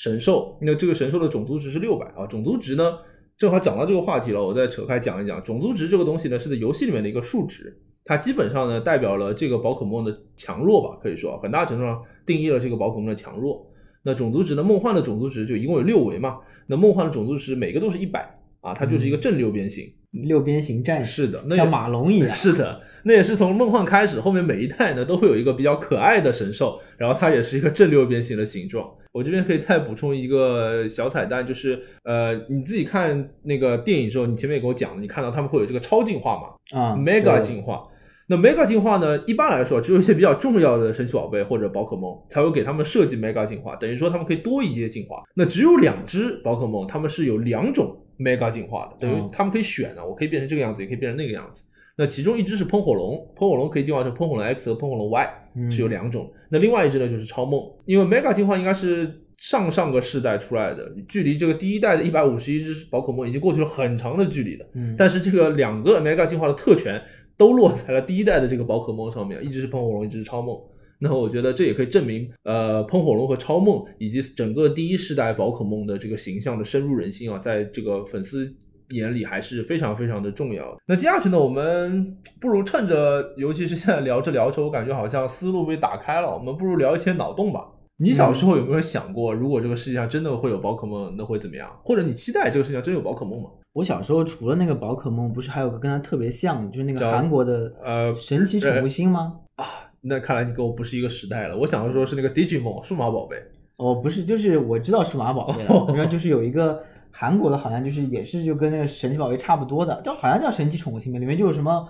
神兽，那这个神兽的种族值是六百啊。种族值呢，正好讲到这个话题了，我再扯开讲一讲。种族值这个东西呢，是在游戏里面的一个数值，它基本上呢代表了这个宝可梦的强弱吧，可以说很大程度上定义了这个宝可梦的强弱。那种族值呢，梦幻的种族值就一共有六维嘛，那梦幻的种族值每个都是一百啊，它就是一个正六边形。六边形战士是的，像马龙一样。是的，那也是从梦幻开始，后面每一代呢都会有一个比较可爱的神兽，然后它也是一个正六边形的形状。我这边可以再补充一个小彩蛋，就是呃，你自己看那个电影之后，你前面也跟我讲了，你看到他们会有这个超进化嘛？啊，mega 进化。那 mega 进化呢，一般来说只有一些比较重要的神奇宝贝或者宝可梦才会给他们设计 mega 进化，等于说他们可以多一些进化。那只有两只宝可梦，他们是有两种。Mega 进化的，等于他们可以选的，我可以变成这个样子，也可以变成那个样子。那其中一只是喷火龙，喷火龙可以进化成喷火龙 X 和喷火龙 Y，是有两种。那另外一只呢就是超梦，因为 mega 进化应该是上上个世代出来的，距离这个第一代的一百五十一只宝可梦已经过去了很长的距离了。但是这个两个 mega 进化的特权都落在了第一代的这个宝可梦上面，一只是喷火龙，一只是超梦。那我觉得这也可以证明，呃，喷火龙和超梦以及整个第一世代宝可梦的这个形象的深入人心啊，在这个粉丝眼里还是非常非常的重要。那接下去呢，我们不如趁着，尤其是现在聊着聊着，我感觉好像思路被打开了，我们不如聊一些脑洞吧。你小时候有没有想过，如果这个世界上真的会有宝可梦，那会怎么样？或者你期待这个世界上真有宝可梦吗？我小时候除了那个宝可梦，不是还有个跟它特别像，就是那个韩国的呃神奇宠物星吗？啊。那看来你跟我不是一个时代了。我想的说是那个 Digimon 数码宝贝。哦，不是，就是我知道数码宝贝了。然后就是有一个韩国的，好像就是也是就跟那个神奇宝贝差不多的，叫好像叫神奇宠物星里面就有什么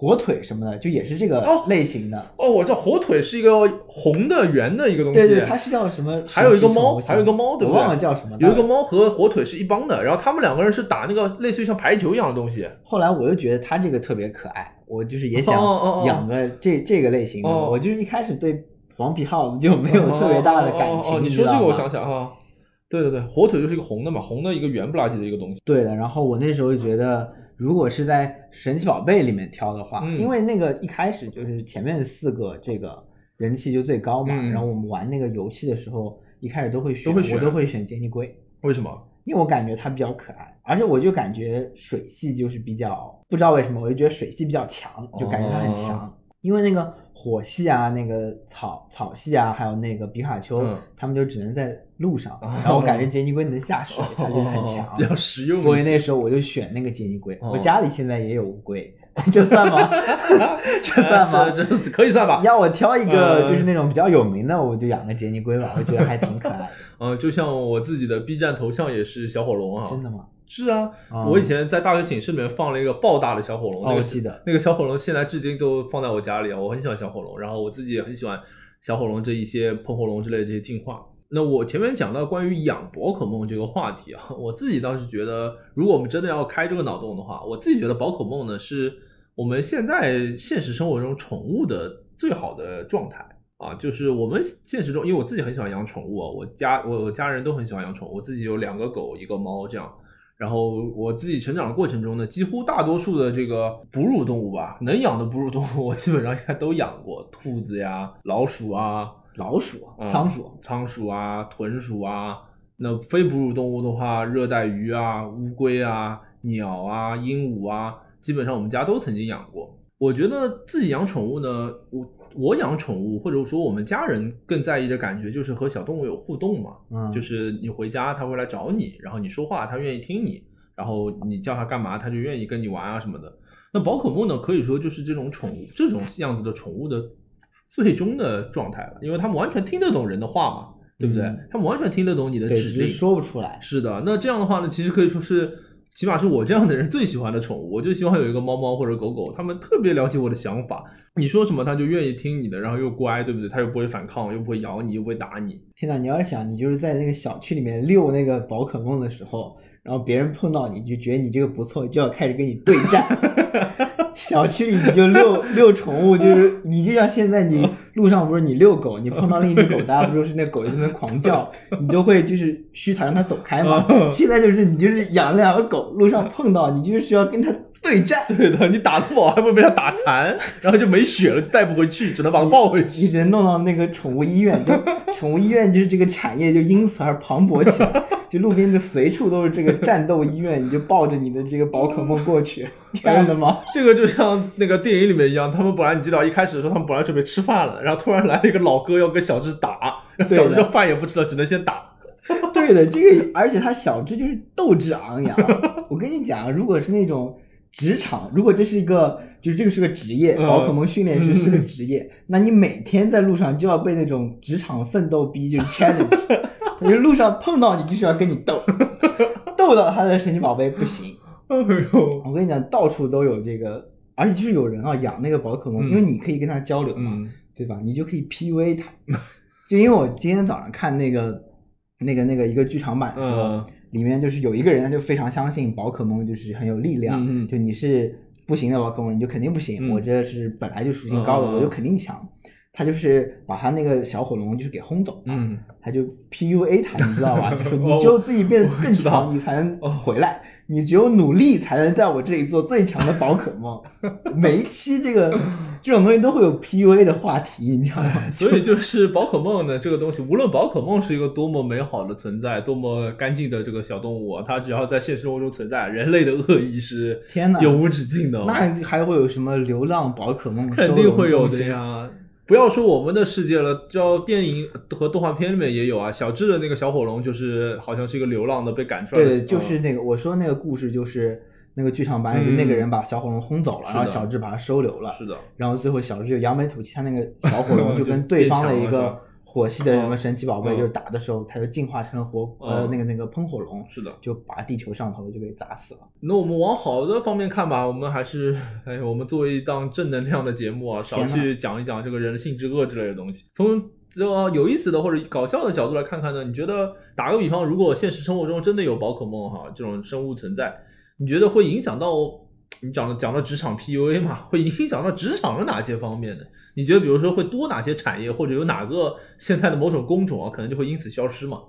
火腿什么的，就也是这个类型的。哦，我知道火腿是一个红的圆的一个东西。对对，它是叫什么？还有一个猫，还有一个猫，对不对？我忘了叫什么。有一个猫和火腿是一帮的，然后他们两个人是打那个类似于像排球一样的东西。后来我又觉得它这个特别可爱。我就是也想养个这这个类型的，我就是一开始对黄皮耗子就没有特别大的感情。你说这个我想想哈，对对对，火腿就是一个红的嘛，红的一个圆不拉几的一个东西。对的，然后我那时候就觉得，如果是在神奇宝贝里面挑的话，因为那个一开始就是前面四个这个人气就最高嘛，然后我们玩那个游戏的时候，一开始都会选，我都会选杰尼龟。为什么？因为我感觉它比较可爱，而且我就感觉水系就是比较不知道为什么，我就觉得水系比较强，就感觉它很强。哦因为那个火系啊，那个草草系啊，还有那个皮卡丘，嗯他们就只能在路上，哦然后我感觉杰尼龟能下水，它就是很强，哦比较实用一些。所以那时候我就选那个杰尼龟。哦我家里现在也有乌龟，这算吗？这算吗？这这可以算吧？要我挑一个呃就是那种比较有名的，我就养个杰尼龟吧，我觉得还挺可爱的。呃，就像我自己的 B 站头像也是小火龙啊。真的吗？是啊，哦我以前在大学寝室里面放了一个爆大的小火龙，那个那个小火龙现在至今都放在我家里啊，我很喜欢小火龙，然后我自己也很喜欢小火龙这一些喷火龙之类的这些进化。那我前面讲到关于养宝可梦这个话题啊，我自己倒是觉得，如果我们真的要开这个脑洞的话，我自己觉得宝可梦呢是我们现在现实生活中宠物的最好的状态。啊，就是我们现实中，因为我自己很喜欢养宠物啊，我家我我家人都很喜欢养宠物，我自己有两个狗一个猫这样，然后我自己成长的过程中呢，几乎大多数的这个哺乳动物吧，能养的哺乳动物，我基本上应该都养过，兔子呀、老鼠啊、老鼠、嗯仓鼠，仓鼠啊、豚鼠啊。那非哺乳动物的话，热带鱼啊、乌龟啊、鸟啊、鹦鹉啊，基本上我们家都曾经养过。我觉得自己养宠物呢，我我养宠物，或者说我们家人更在意的感觉就是和小动物有互动嘛。嗯，就是你回家，它会来找你，然后你说话，它愿意听你，然后你叫它干嘛，它就愿意跟你玩啊什么的。那宝可梦呢，可以说就是这种宠物这种样子的宠物的最终的状态了，因为它们完全听得懂人的话嘛，对不对？嗯它们完全听得懂你的，指令，说不出来。是的，那这样的话呢，其实可以说是，起码是我这样的人最喜欢的宠物。我就希望有一个猫猫或者狗狗，他们特别了解我的想法，你说什么他就愿意听你的，然后又乖，对不对？他又不会反抗，又不会咬你，又不会打你。现在你要是想，你就是在那个小区里面遛那个宝可梦的时候，然后别人碰到你就觉得你这个不错，就要开始跟你对战。小区里你就遛遛宠物，就是你就像现在你路上不是你遛狗，你碰到另一只狗，大家不就是那狗在那边狂叫，你都会就是虚它让它走开嘛？现在就是你就是养了两个狗，路上碰到你就是需要跟它对战。对的，你打得不好还会被他打残，然后就没血了，带不回去，只能把他抱回你去。只能弄到那个宠物医院，就 宠物医院就是这个产业就因此而磅礴起来，就路边就随处都是这个战斗医院，你就抱着你的这个宝可梦过去，这样的吗？这个就像那个电影里面一样，他们本来你记得一开始的时候，他们本来准备吃饭了，然后突然来了一个老哥要跟小智打，然后对小智饭也不吃了，只能先打。对的，这个而且他小智就是斗志昂扬。我跟你讲，如果是那种职场，如果这是一个就是这个是个职业，嗯宝可梦训练师是个职业，那你每天在路上就要被那种职场奋斗逼，就是 challenge，就是路上碰到你就是要跟你斗，斗到他的神奇宝贝不行。哎呦，我跟你讲，到处都有这个，而且就是有人啊养那个宝可梦，嗯因为你可以跟他交流嘛，嗯对吧？你就可以 PUA 他。就因为我今天早上看那个那个那个一个剧场版的时候，嗯里面就是有一个人他就非常相信宝可梦就是很有力量，就你是不行的宝可梦你就肯定不行，嗯。我这是本来就属性高的，我就肯定强。他就是把他那个小火龙就是给轰走了，嗯，他就 PUA 他，你知道吧？就是你哦只有自己变得更强，你才能哦回来。你只有努力，才能在我这里做最强的宝可梦。每一期这个这种东西都会有 PUA 的话题，你知道吗？所以就是宝可梦的这个东西，无论宝可梦是一个多么美好的存在，多么干净的这个小动物啊，它只要在现实生活中存在，人类的恶意是天呐永无止境的哦、那还会有什么流浪宝可梦？肯定会有的。呀。不要说我们的世界了，叫电影和动画片里面也有啊。小智的那个小火龙就是好像是一个流浪的被赶出来的，对，就是那个我说那个故事，就是那个剧场版，里嗯那个人把小火龙轰走了，然后小智把它收留了。是的，然后最后小智就扬眉吐气，他那个小火龙就跟 对方的一个火系的什么嗯神奇宝贝，嗯就是打的时候，它就进化成了火呃嗯那个那个喷火龙，是的。就把地球上头就给砸死了。那我们往好的方面看吧，我们还是，哎，我们作为一档正能量的节目啊，少去讲一讲这个人性之恶之类的东西。从这个有意思的或者搞笑的角度来看看呢，你觉得打个比方，如果现实生活中真的有宝可梦哈这种生物存在，你觉得会影响到你讲的讲到职场 PUA 嘛？会影响到职场的哪些方面的？你觉得比如说会多哪些产业，或者有哪个现在的某种工种啊，可能就会因此消失嘛？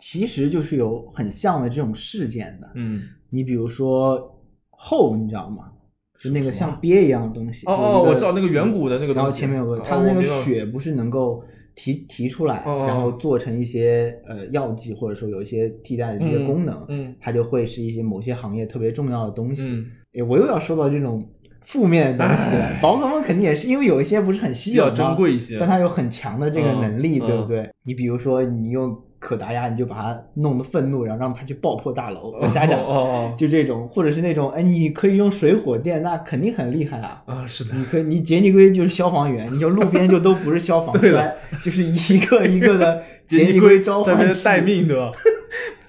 其实就是有很像的这种事件的。嗯，你比如说后，你知道吗？就那个像鳖一样的东西。哦哦，我知道那个远古的那个东西，然后前面有个，哦它那个血不是能够提提出来，哦然后做成一些呃药剂，或者说有一些替代的这些功能，嗯嗯它就会是一些某些行业特别重要的东西。我又要说到这种负面的东西。宝可梦肯定也是因为有一些不是很稀有比较珍贵一些但它有很强的这个能力，嗯对不对？你比如说，你用可达鸭，你就把它弄得愤怒，然后让它去爆破大楼。我瞎讲，哦哦就这种，或者是那种，哎，你可以用水火电，那肯定很厉害啊。啊，是的，你可以，你杰尼龟就是消防员，你就路边就都不是消防 栓，就是一个一个的杰尼尼龟召在那边唤器待命对吧？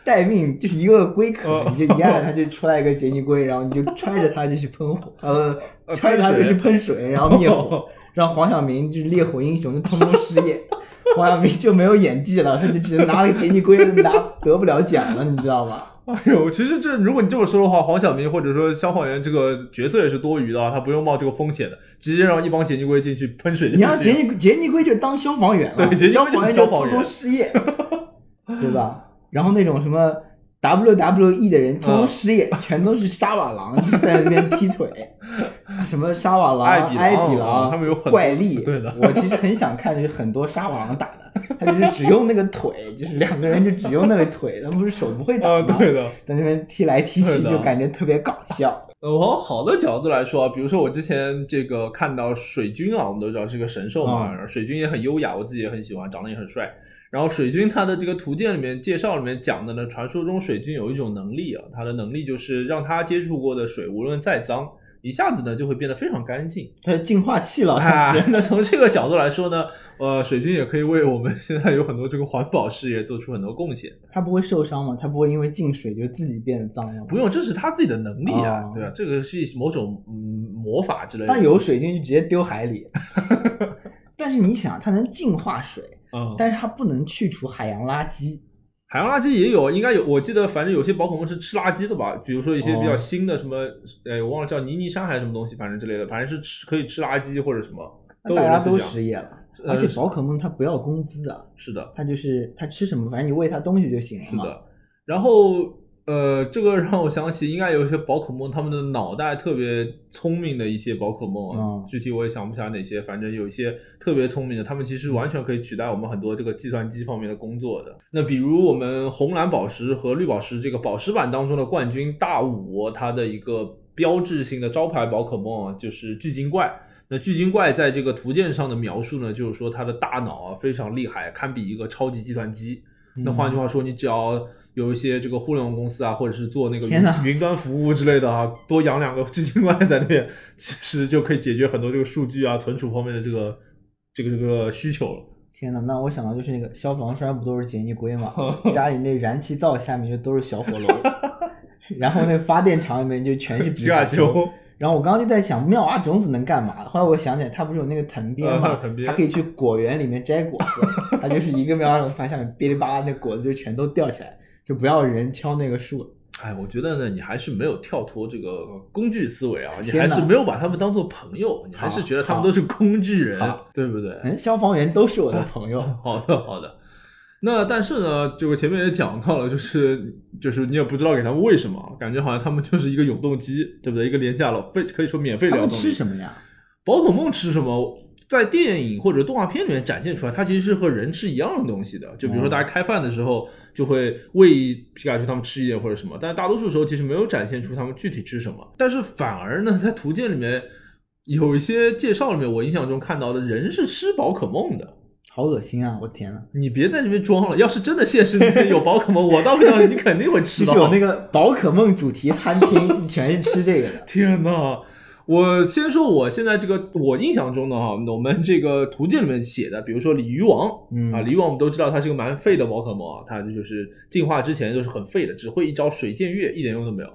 待命，就是一个龟壳哦，你就一按它就出来一个杰尼龟，然后你就揣着它就去喷火，呃，呃揣着它就去喷水，然后灭火哦，让黄晓明就是烈火英雄就通通失业，黄晓明就没有演技了，他就只能拿了个杰尼龟，拿得不了奖了，你知道吧？哎呦，其实这如果你这么说的话，黄晓明或者说消防员这个角色也是多余的啊，他不用冒这个风险的，直接让一帮杰尼龟进去喷水就你让杰尼杰尼龟就当消防员了，对杰尼龟消防员就是消防员。通通失业，对吧？然后那种什么 WWE 的人同时也，全都是沙瓦狼，就在那边踢腿。什么沙瓦狼、艾比狼艾比狼，啊他们有很多怪力。对的我其实很想看，就是很多沙瓦狼打的，他就是只用那个腿，就是两个人就只用那个腿，他们不是手不会打啊，吗？对的。在那边踢来踢去，就感觉特别搞笑。呃，从好的角度来说啊，比如说我之前这个看到水军啊，我们都知道是个神兽嘛，嗯水军也很优雅，我自己也很喜欢，长得也很帅。然后水军他的这个图鉴里面介绍里面讲的呢，传说中水军有一种能力啊，他的能力就是让他接触过的水无论再脏，一下子呢就会变得非常干净。它净化器了，那从这个角度来说呢，呃，水军也可以为我们现在有很多这个环保事业做出很多贡献。它不会受伤吗？它不会因为进水就自己变得脏了吗？不用，这是他自己的能力啊，哦对吧？这个是某种嗯魔法之类的。但有水军就直接丢海里。但是你想，它能净化水，嗯，但是它不能去除海洋垃圾。海洋垃圾也有，应该有。我记得反正有些宝可梦是吃垃圾的吧，比如说一些比较哦新的什么，哎，我忘了叫泥泥山还是什么东西，反正之类的，反正是吃可以吃垃圾或者什么，那都有大家都失业了，呃而且宝可梦它不要工资的，是的，它就是它吃什么，反正你喂它东西就行了嘛。是的。然后呃，这个让我想起，应该有一些宝可梦，他们的脑袋特别聪明的一些宝可梦啊，嗯具体我也想不起来哪些，反正有一些特别聪明的，他们其实完全可以取代我们很多这个计算机方面的工作的。那比如我们红蓝宝石和绿宝石这个宝石版当中的冠军大五，它的一个标志性的招牌宝可梦啊，就是巨鲸怪。那巨鲸怪在这个图鉴上的描述呢，就是说它的大脑啊非常厉害，堪比一个超级计算机。那换句话说，你只要有一些这个互联网公司啊，或者是做那个云云端服务之类的啊，多养两个巨鲸怪在那边，其实就可以解决很多这个数据啊、存储方面的这个这个这个需求了。天呐，那我想到就是那个消防栓不都是杰尼龟嘛，家里那燃气灶下面就都是小火龙，然后那发电厂里面就全是皮皮卡丘。然后我刚刚就在想妙蛙种子能干嘛，后来我想起来它不是有那个藤鞭嘛呃它可以去果园里面摘果子，它就是一个妙蛙种子放下面哔哩吧啦，那果子就全都掉起来，就不要人敲那个树。哎，我觉得呢，你还是没有跳脱这个工具思维啊，你还是没有把他们当做朋友，你还是觉得他们都是工具人，对不对？嗯，消防员都是我的朋友。好的，好的。那但是呢，这个前面也讲到了，就是就是你也不知道给他们喂什么，感觉好像他们就是一个永动机，对不对？一个廉价了，费可以说免费他们。吃什么呀？宝可梦吃什么？在电影或者动画片里面展现出来，它其实是和人吃一样的东西的。就比如说哦大家开饭的时候，就会喂皮卡丘他们吃一点或者什么，但是大多数时候其实没有展现出他们具体吃什么。但是反而呢，在图鉴里面有一些介绍里面，我印象中看到的人是吃宝可梦的。好恶心啊！我天呐，你别在这边装了，要是真的现实里面有宝可梦，我倒不相信你肯定会吃到。就是有那个宝可梦主题餐厅，全是吃这个的。天呐！我先说我现在这个我印象中的哈，我们这个图鉴里面写的，比如说鲤鱼王，嗯啊，鲤鱼王我们都知道它是个蛮废的宝可梦啊，它就是进化之前就是很废的，只会一招水剑月，一点用都没有。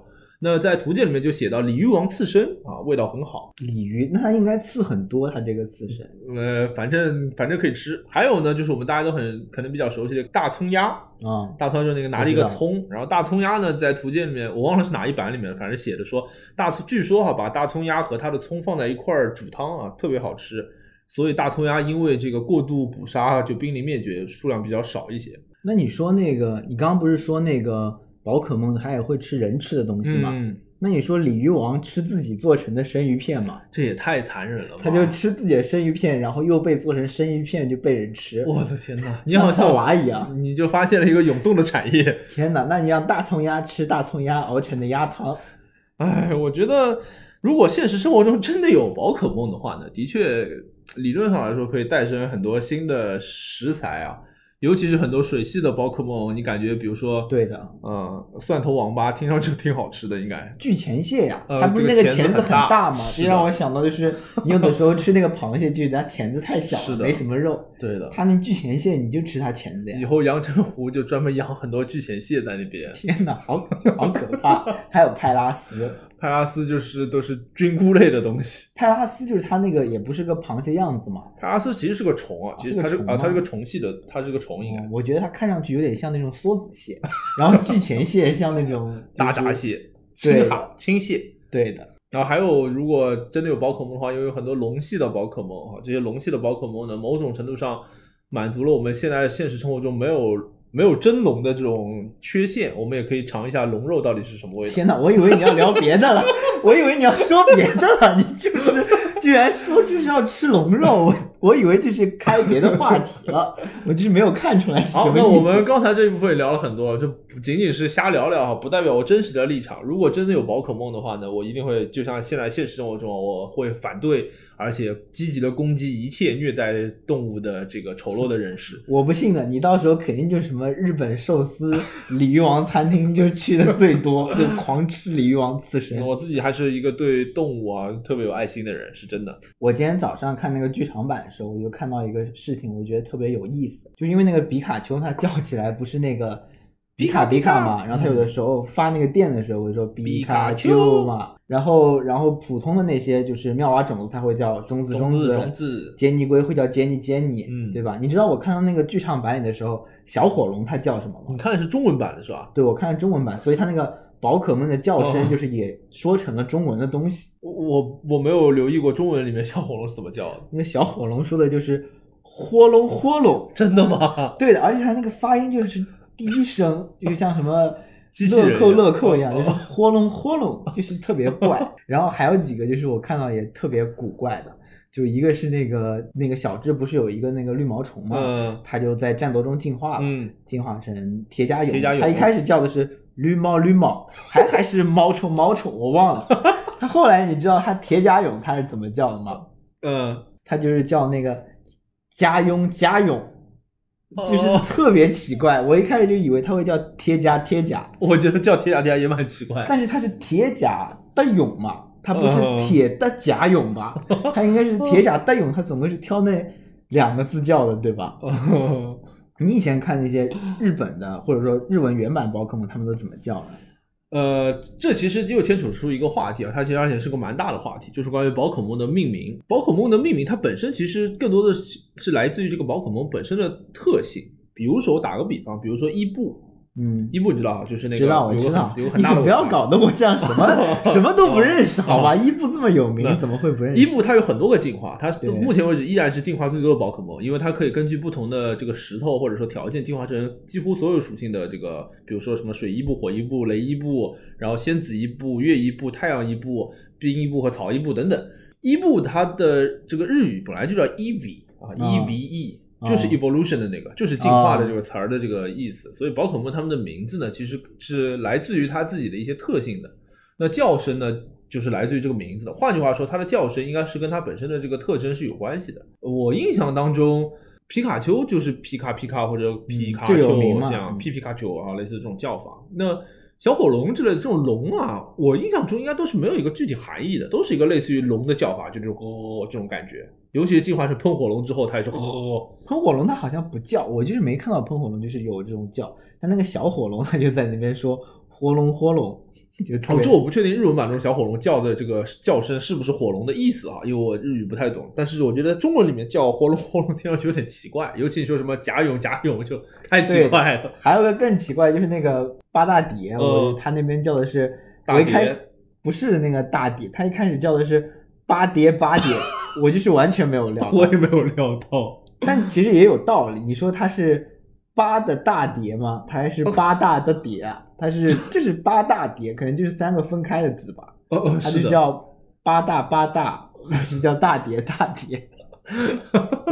那在图鉴里面就写到鲤鱼王刺身啊，味道很好，鲤鱼，那它应该刺很多，它这个刺身。呃，反正反正可以吃。还有呢，就是我们大家都很可能比较熟悉的大葱鸭，啊、大葱就那个拿着一个葱，然后大葱鸭呢，在图鉴里面我忘了是哪一版里面，反正写的说大葱，据说哈把大葱鸭和它的葱放在一块儿煮汤啊，特别好吃。所以大葱鸭因为这个过度捕杀就濒临灭绝，数量比较少一些。那你说那个，你刚刚不是说那个宝可梦它也会吃人吃的东西嘛？嗯，那你说鲤鱼王吃自己做成的生鱼片吗？这也太残忍了吧！他就吃自己的生鱼片，然后又被做成生鱼片就被人吃。我的天哪！你好像娃一样，你就发现了一个涌动的产业。天哪！那你让大葱鸭吃大葱鸭熬成的鸭汤。哎，我觉得如果现实生活中真的有宝可梦的话呢，的确理论上来说可以诞生很多新的食材啊。尤其是很多水系的宝可梦，你感觉比如说，对的，嗯，蒜头王八听上去挺好吃的，应该 巨钳蟹呀，呃它不是那个钳子很大大吗？是的这让我想到就是你有的时候吃那个螃蟹，就是它钳子太小了，是的没什么肉。对的。它那巨钳蟹你就吃它钳子呀以！后阳澄湖就专门养很多巨钳蟹在那边。天哪，好好可怕！还有派拉斯，派拉斯就是都是菌菇类的东西。派拉斯就是它那个也不是个螃蟹样子嘛，派拉斯其实是个虫啊，其实它是啊，它是个虫系的，它是个虫应该嗯。我觉得它看上去有点像那种梭子蟹，然后巨钳蟹像那种 大闸。蟹、青对蛤、青蟹。对的，然后还有，如果真的有宝可梦的话，因为有很多龙系的宝可梦哈，这些龙系的宝可梦呢，某种程度上满足了我们现在现实生活中没有没有真龙的这种缺陷，我们也可以尝一下龙肉到底是什么味道。天哪，我以为你要聊别的了，我以为你要说别的了，你就是 居然说就是要吃龙肉，我我以为这是开别的话题了，我就是没有看出来好。那我们刚才这一部分也聊了很多，就不仅仅是瞎聊聊哈，不代表我真实的立场。如果真的有宝可梦的话呢，我一定会就像现在现实生活中，我会反对，而且积极的攻击一切虐待动物的这个丑陋的人士。我不信的，你到时候肯定就什么日本寿司鲤鱼王餐厅就去的最多，就狂吃鲤鱼王刺身。我自己还是一个对动物啊特别有爱心的人，是真的。我今天早上看那个剧场版的时候，我就看到一个事情，我觉得特别有意思，就是因为那个比卡丘它叫起来不是那个比卡比卡嘛，然后它有的时候发那个电的时候会说比卡丘嘛，然后然后普通的那些就是妙蛙种子它会叫种子种子种子杰尼龟会叫杰尼杰尼，嗯对吧？你知道我看到那个剧场版里的时候，小火龙它叫什么吗你？看的是中文版的是吧？对我看的中文版，所以它那个宝可梦的叫哦声就是也说成了中文的东西。我我我没有留意过中文里面小火龙是怎么叫的，那个小火龙说的就是豁隆豁隆，真的吗？对的，而且它那个发音就是第一声，就是像什么乐扣乐扣一样，哦就是豁隆豁隆，就是特别怪。然后还有几个就是我看到也特别古怪的，就一个是那个那个小智不是有一个那个绿毛虫嘛，嗯它就在战斗中进化了，嗯进化成铁甲蛹。铁甲蛹它一开始叫的是绿毛绿毛，还还是毛宠毛宠，我忘了。他后来你知道他铁甲蛹他是怎么叫的吗？嗯，他就是叫那个家庸家勇，就是哦特别奇怪。我一开始就以为他会叫铁甲铁甲，我觉得叫铁甲铁甲也蛮奇怪。但是他是铁甲的勇嘛，他不哦是铁的甲勇吧？他应该是铁甲的勇，他总归是挑那两个字叫的，对吧？你以前看那些日本的或者说日文原版宝可梦，他们都怎么叫的？呃，这其实又牵扯出一个话题啊，它其实而且是个蛮大的话题，就是关于宝可梦的命名。宝可梦的命名，它本身其实更多的是是来自于这个宝可梦本身的特性。比如说，我打个比方，比如说伊布，嗯，伊布你知道啊，就是那个知道我知道有，很你大的 不要搞得我像什么 什么都不认识，好吧？哦伊布这么有名，那怎么会不认识？伊布它有很多个进化，它目前为止依然是进化最多的宝可梦，因为它可以根据不同的这个石头或者说条件进化成几乎所有属性的这个，比如说什么水伊布、火伊布、雷伊布，然后仙子伊布、月伊布、太阳伊布、冰伊布和草伊布等等。伊布它的这个日语本来就叫 ev 啊啊，e v e。就是 e evolution 的那个，就是进化的这个词儿的这个意思。所以宝可梦它们的名字呢，其实是来自于它自己的一些特性的。那叫声呢，就是来自于这个名字的。换句话说，它的叫声应该是跟它本身的这个特征是有关系的。我印象当中，皮卡丘就是皮卡皮卡或者皮卡丘这样，嗯皮皮卡丘啊，类似这种叫法。那小火龙之类的这种龙啊，我印象中应该都是没有一个具体含义的，都是一个类似于龙的叫法，就这种哦这种感觉。尤其是进化成喷火龙之后，它也是哦。喷火龙它好像不叫，我就是没看到喷火龙就是有这种叫，但那个小火龙它就在那边说火龙火龙，哦，这我不确定日文版中小火龙叫的这个叫声是不是火龙的意思啊，因为我日语不太懂。但是我觉得中文里面叫火龙火龙听上去有点奇怪，尤其你说什么甲勇甲勇就太奇怪了。还有个更奇怪，就是那个八大底，我嗯他那边叫的是，大我一开始不是那个大底，他一开始叫的是八碟八碟，我就是完全没有料到。我也没有料到，但其实也有道理，你说他是八的大叠吗？它还是八大的叠啊？它是 这是八大叠，可能就是三个分开的字吧。哦哦，它就叫八大八大，还是叫大碟大碟？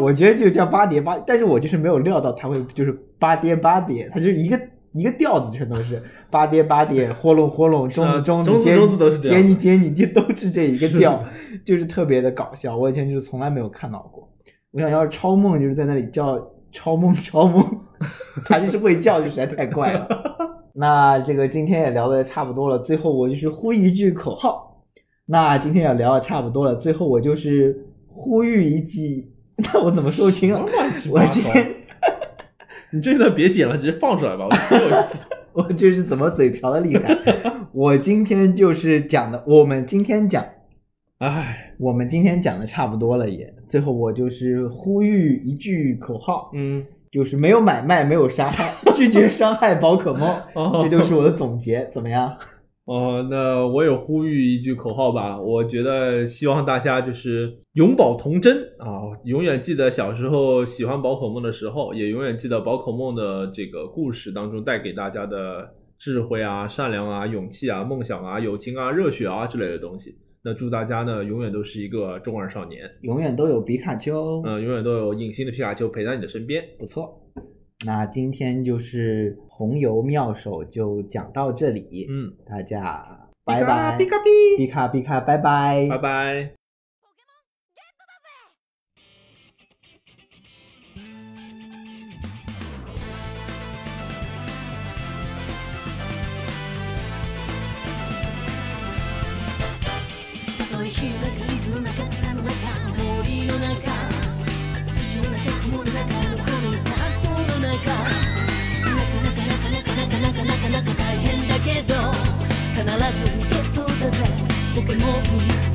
我觉得就叫八碟八，但是我就是没有料到它会就是八碟八碟，它就是一个一个调子全都是八跌八跌，豁隆豁隆，中啊子中中子接中子都是这样接你接你，就都是这一个调，就是特别的搞笑。我以前就是从来没有看到过。我想要是超梦就是在那里叫超梦超梦，他就是会叫，就实在太怪了。那这个今天也聊的差不多了，最后我就是呼一句口号。那今天也聊的差不多了，最后我就是呼吁一句，那我怎么说不清我天你这段别剪了，直接放出来吧，我有意思。我就是怎么嘴瓢的厉害。我今天就是讲的，我们今天讲，哎，我们今天讲的差不多了也。最后我就是呼吁一句口号，嗯，就是没有买卖，没有杀害，拒绝伤害宝可梦，哦这就是我的总结，怎么样？哦，那我也呼吁一句口号吧，我觉得希望大家就是永葆童真啊，永远记得小时候喜欢宝可梦的时候，也永远记得宝可梦的这个故事当中带给大家的智慧啊、善良啊、勇气啊、梦想啊、友情啊、热血啊之类的东西。那祝大家呢永远都是一个中二少年，永远都有皮卡丘，嗯、永远都有隐形的皮卡丘陪在你的身边。不错。那今天就是红油妙手就讲到这里，嗯，大家拜拜，比卡皮，皮卡比卡，拜拜，拜拜。なか大変だけど必ずゲットだぜ。ポケモン。